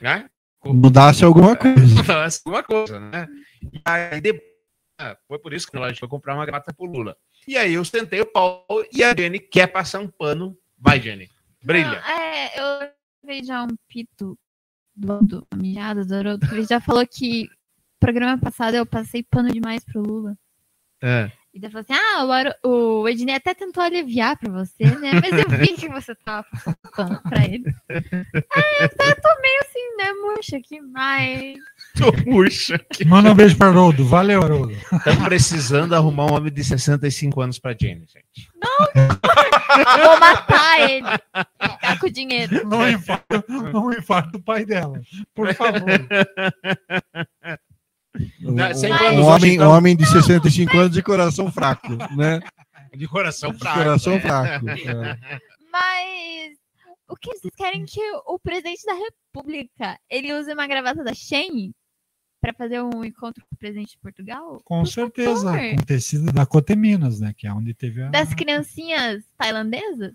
né? Mudasse alguma coisa. Mudasse alguma coisa, né? E aí, depois, ah, foi por isso que a gente foi comprar uma gravata pro Lula. E aí eu sentei o pau e a Jenny quer passar um pano. Vai, Jenny. Brilha. Não, é, eu vi já um pito do, mijada do Haroldo, que ele já falou que programa passado eu passei pano demais pro Lula. É. E daí falou assim: ah, o, o Ednei até tentou aliviar pra você, né? Mas eu vi que você tava passando pano pra ele. É, tá, tô meio assim, né, murcha aqui, mas. Tô murcha. Manda um beijo para Haroldo. Valeu, Haroldo. Estamos precisando arrumar um homem de 65 anos pra Jenny, gente. Vou matar ele. Ficar com o dinheiro. Não infarto, não infarto do pai dela. Por favor. Não, Um, um homem, então. um homem de 65 anos de coração fraco, né? De coração De fraco. coração é. fraco. é. Mas. O que vocês querem que o presidente da República ele use uma gravata da Shein pra fazer um encontro com o presidente de Portugal? Com Por certeza. favor. Com tecido da Coteminas, né? Que é onde teve a. Das criancinhas tailandesas?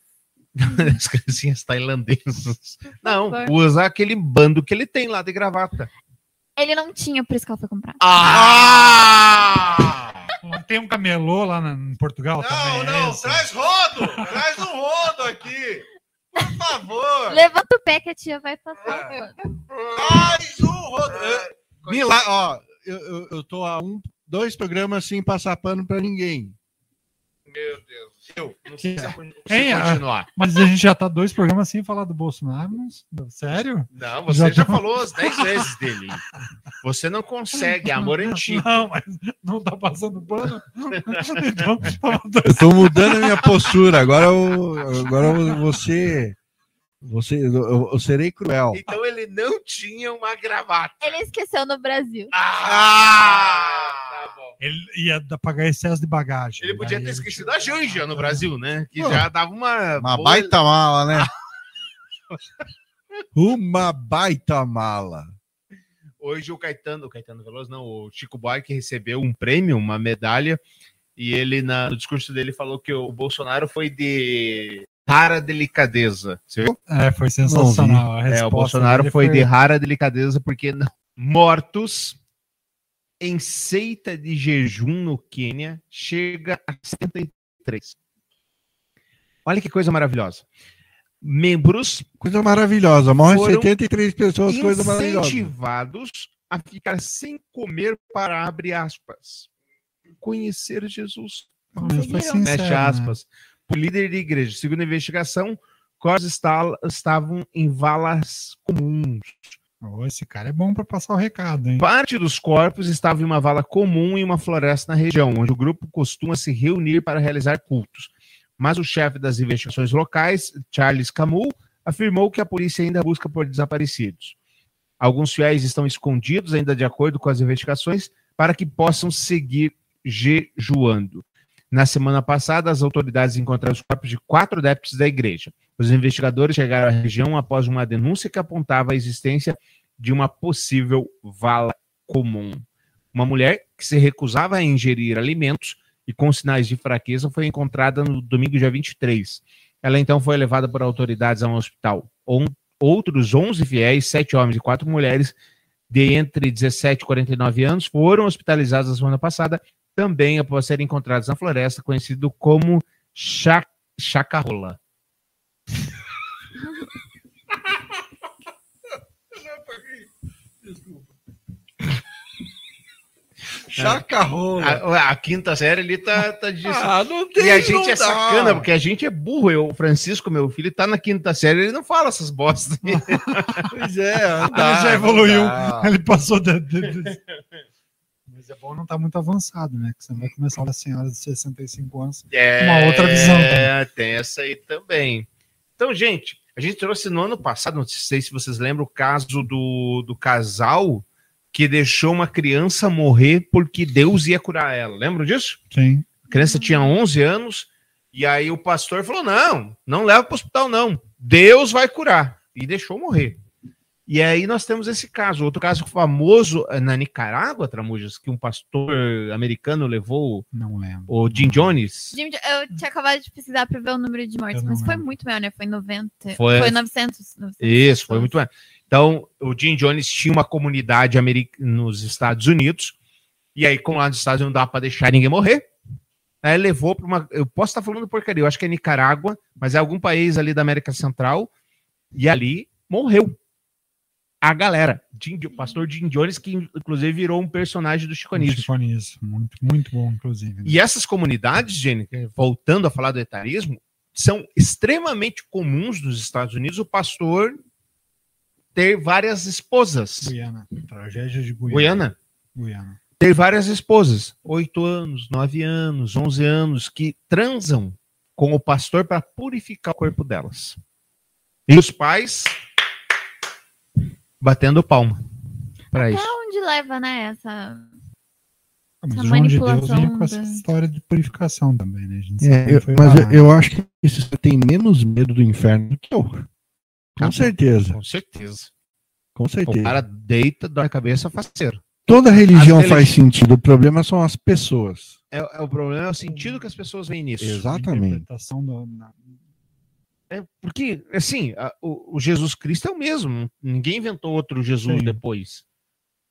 As criancinhas tailandesas. Não, usa aquele bando que ele tem lá de gravata. Ele não tinha, por isso que ela foi comprar. Ah! Tem um camelô lá na- em Portugal também. é esse. rodo! Traz um rodo aqui! Por favor! Levanta o pé que a tia vai passar. É. Traz um rodo! Milá, ó, eu, eu, eu tô há um, dois programas sem passar pano pra ninguém. Meu Deus. Eu não sei se a- continuar. Mas a gente já tá dois programas sem falar do Bolsonaro. não- Sério? Não, você Já já, tô- falou as 10 vezes dele. Você não consegue, amor é antigo. Não, mas não tá passando pano. então, Eu tô mudando a minha postura. Agora eu, agora ser. Você, eu, eu serei cruel. Então ele não tinha uma gravata. Ele esqueceu no Brasil. Ah! Tá bom. ele ia dar- pagar excesso de bagagem. Ele podia ter ele- esquecido a Janja no Brasil, né? Que Pô, já dava uma. Uma boa- baita mala, né? Uma baita mala. Hoje o Caetano, o Caetano Veloso, não, o Chico Buarque recebeu um prêmio, uma medalha, e ele, na- no discurso dele, falou que o Bolsonaro foi de rara delicadeza. Você viu? É, foi sensacional. A É, resposta o Bolsonaro dele foi de rara delicadeza porque não- mortos em seita de jejum no Quênia chega a 73. Olha que coisa maravilhosa. Membros Coisa maravilhosa. Morre Foram 73 pessoas, coisa maravilhosa. incentivados a ficar sem comer para, abre aspas, conhecer Jesus. Mas foi sincero, Fecha né? Por líder de igreja. Segundo a investigação, corpos esta- estavam em valas comuns. Ô, esse cara é bom pra passar o recado, hein? Parte dos corpos estava em uma vala comum em uma floresta na região, onde o grupo costuma se reunir para realizar cultos. Mas o chefe das investigações locais, Charles Camus, afirmou que a polícia ainda busca por desaparecidos. Alguns fiéis estão escondidos, ainda de acordo com as investigações, para que possam seguir jejuando. Na semana passada, as autoridades encontraram os corpos de quatro adeptos da igreja. Os investigadores chegaram à região após uma denúncia que apontava a existência de uma possível vala comum. Uma mulher que se recusava a ingerir alimentos e com sinais de fraqueza foi encontrada no domingo, dia 23. Ela então foi levada por autoridades a um hospital. Outros 11 fiéis, sete homens e quatro mulheres, de entre 17 e 49 anos, foram hospitalizados na semana passada, também após serem encontrados na floresta, conhecido como cha chacarrola. Chacarrola. A, a quinta série ali tá, tá de Ah, não tem, E a gente não é dá. sacana, porque a gente é burro. Eu, o Francisco, meu filho, tá na quinta série, ele não fala essas bostas. Pois é, Ah, dá, já evoluiu. dá. Ele passou Mas é bom não estar muito avançado, né? Que você vai começar a senhora de 65 anos. É, Uma outra visão É, tem essa aí também. Então, gente, a gente trouxe no ano passado, não sei se vocês lembram, o caso do, do casal que deixou uma criança morrer porque Deus ia curar ela. Lembram disso? Sim. A criança tinha 11 anos e aí o pastor falou: não, não leva para o hospital, não. Deus vai curar. E deixou morrer. E aí nós temos esse caso. Outro caso famoso é na Nicarágua, Tramujas, que um pastor americano levou Não lembro. o Jim Jones. Jim, eu tinha acabado de pesquisar pra ver o número de mortes, mas foi lembro. muito maior, né? Foi 90. Foi- Foi, 900, 900 Isso, foi muito bem. Então, o Jim Jones tinha uma comunidade nos Estados Unidos, e aí, como lá nos Estados Unidos não dá para deixar ninguém morrer, aí ele levou para uma. Eu posso estar falando porcaria, eu acho que é Nicarágua, mas é algum país ali da América Central, e ali morreu a galera. Jim, o pastor Jim Jones, que inclusive virou um personagem do Chico Anísio. Chico Anísio, Muito, muito bom, inclusive. né? E essas comunidades, Jenny, voltando a falar do etarismo, são extremamente comuns nos Estados Unidos o pastor ter várias esposas. Guiana. Tragédia de Guiana. Guiana? Guiana. Ter várias esposas. Oito anos, nove anos, onze anos, que transam com o pastor para purificar o corpo delas. E os pais batendo palma para isso. Até onde leva, né? Essa. Mas Essa o João de Deus manipulação com essa história de purificação também, né? A É, eu- mas eu, eu acho que você tem menos medo do inferno do que eu. Com Ah, certeza, Com certeza. com O certeza. cara deita, dói a cabeça, faceiro. Toda religião As religi- faz sentido, o problema são as pessoas. É, é o problema, é o sentido que as pessoas veem nisso. Exatamente. Interpretação do- na- É, porque, assim, a- o, o Jesus Cristo é o mesmo. Ninguém inventou outro Jesus Sim. depois.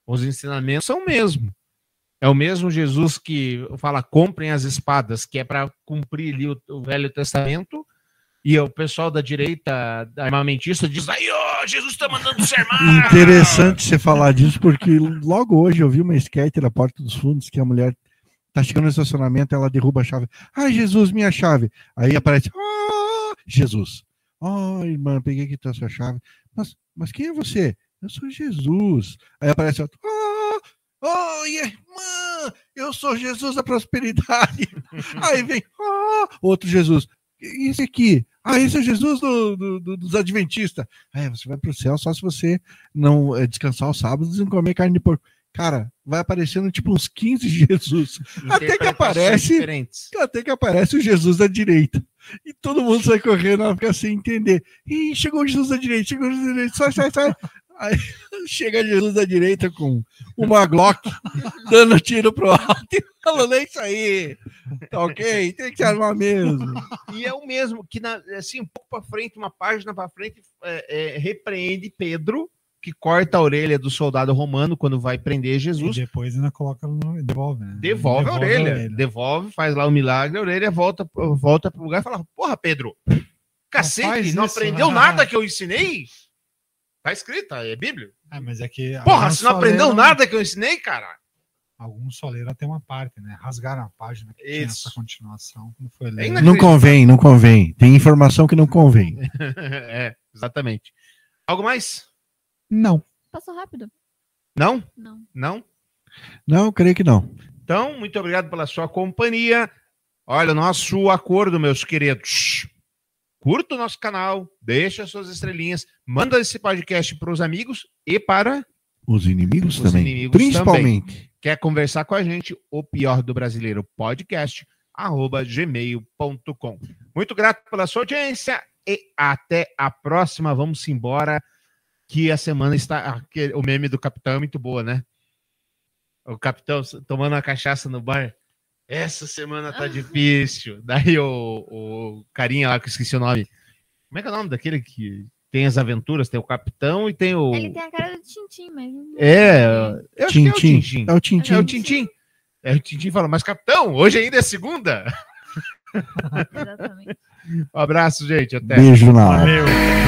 Os ensinamentos são o mesmo. É o mesmo Jesus que fala: comprem as espadas, que é para cumprir ali o, o Velho Testamento. E o pessoal da direita da armamentista diz: aí, ó, Jesus está mandando sermão. Interessante você falar disso, porque logo hoje eu vi uma sketch na Porta dos Fundos que a mulher tá chegando no estacionamento, ela derruba a chave. Ai, Jesus, minha chave. Aí aparece, ah, Jesus. Ai, irmã, peguei aqui tua sua chave. Mas, mas quem é você? Eu sou Jesus. Aí aparece outro, ah, oi, irmã, eu sou Jesus da prosperidade. Aí vem, ah, outro Jesus. E esse aqui? Ah, esse é o Jesus do- do- do- dos Adventistas. É, você vai para o céu só se você não é, descansar aos sábados e não comer carne de porco. Cara, vai aparecendo tipo uns 15 Jesus. Até que aparece- diferentes. Até que aparece o Jesus da direita. E todo mundo sai correndo, ela fica sem entender. Ih, chegou Jesus da direita, chegou Jesus da direita, sai, sai, sai. Aí chega Jesus da direita com uma Glock, dando tiro pro alto e falando, é isso aí. Tá ok? Tem que armar mesmo. E é o mesmo que, na- assim, um pouco para frente, uma página para frente, é, é, repreende Pedro, que corta a orelha do soldado romano quando vai prender E Jesus. depois ainda coloca no. Devolve, né? Devolve, a, orelha. Devolve, faz lá o milagre, a orelha volta, volta pro lugar e fala: Porra, Pedro, cacete, não, isso, aprendeu né? nada que eu ensinei? Tá escrito, é Bíblia. Ah, mas é que. Porra, se não aprendeu nada que eu ensinei, cara. Alguns só leram até uma parte, né? Rasgaram a página que tinha Isso. essa continuação. Não foi É ler. Não convém, não convém. Tem informação que não convém. é, exatamente. Algo mais? Não. Passou rápido? Não? Não. Não? Não, creio que não. Então, muito obrigado pela sua companhia. Olha, o nosso acordo, meus queridos. Curta o nosso canal, deixa suas estrelinhas, manda esse podcast para os amigos e para Os inimigos Os também. inimigos Principalmente. quer conversar com a gente, o pior do brasileiro podcast, arroba gmail.com. Muito grato pela sua audiência e até a próxima. Vamos embora, que a semana está. aquele- O meme do capitão é muito boa, né? O capitão tomando uma cachaça no bar. Essa semana tá difícil. Daí o, o carinha lá que eu esqueci o nome. Como é que é o nome daquele que tem as aventuras? Tem o capitão e tem o. Ele tem a cara do Tintim, mas. É, eu acho que é o Tintim. É o Tintim. É o Tintim. É o Tintim fala, mas capitão, hoje ainda é segunda? Exatamente. Um abraço, gente. Até. Beijo na. Valeu.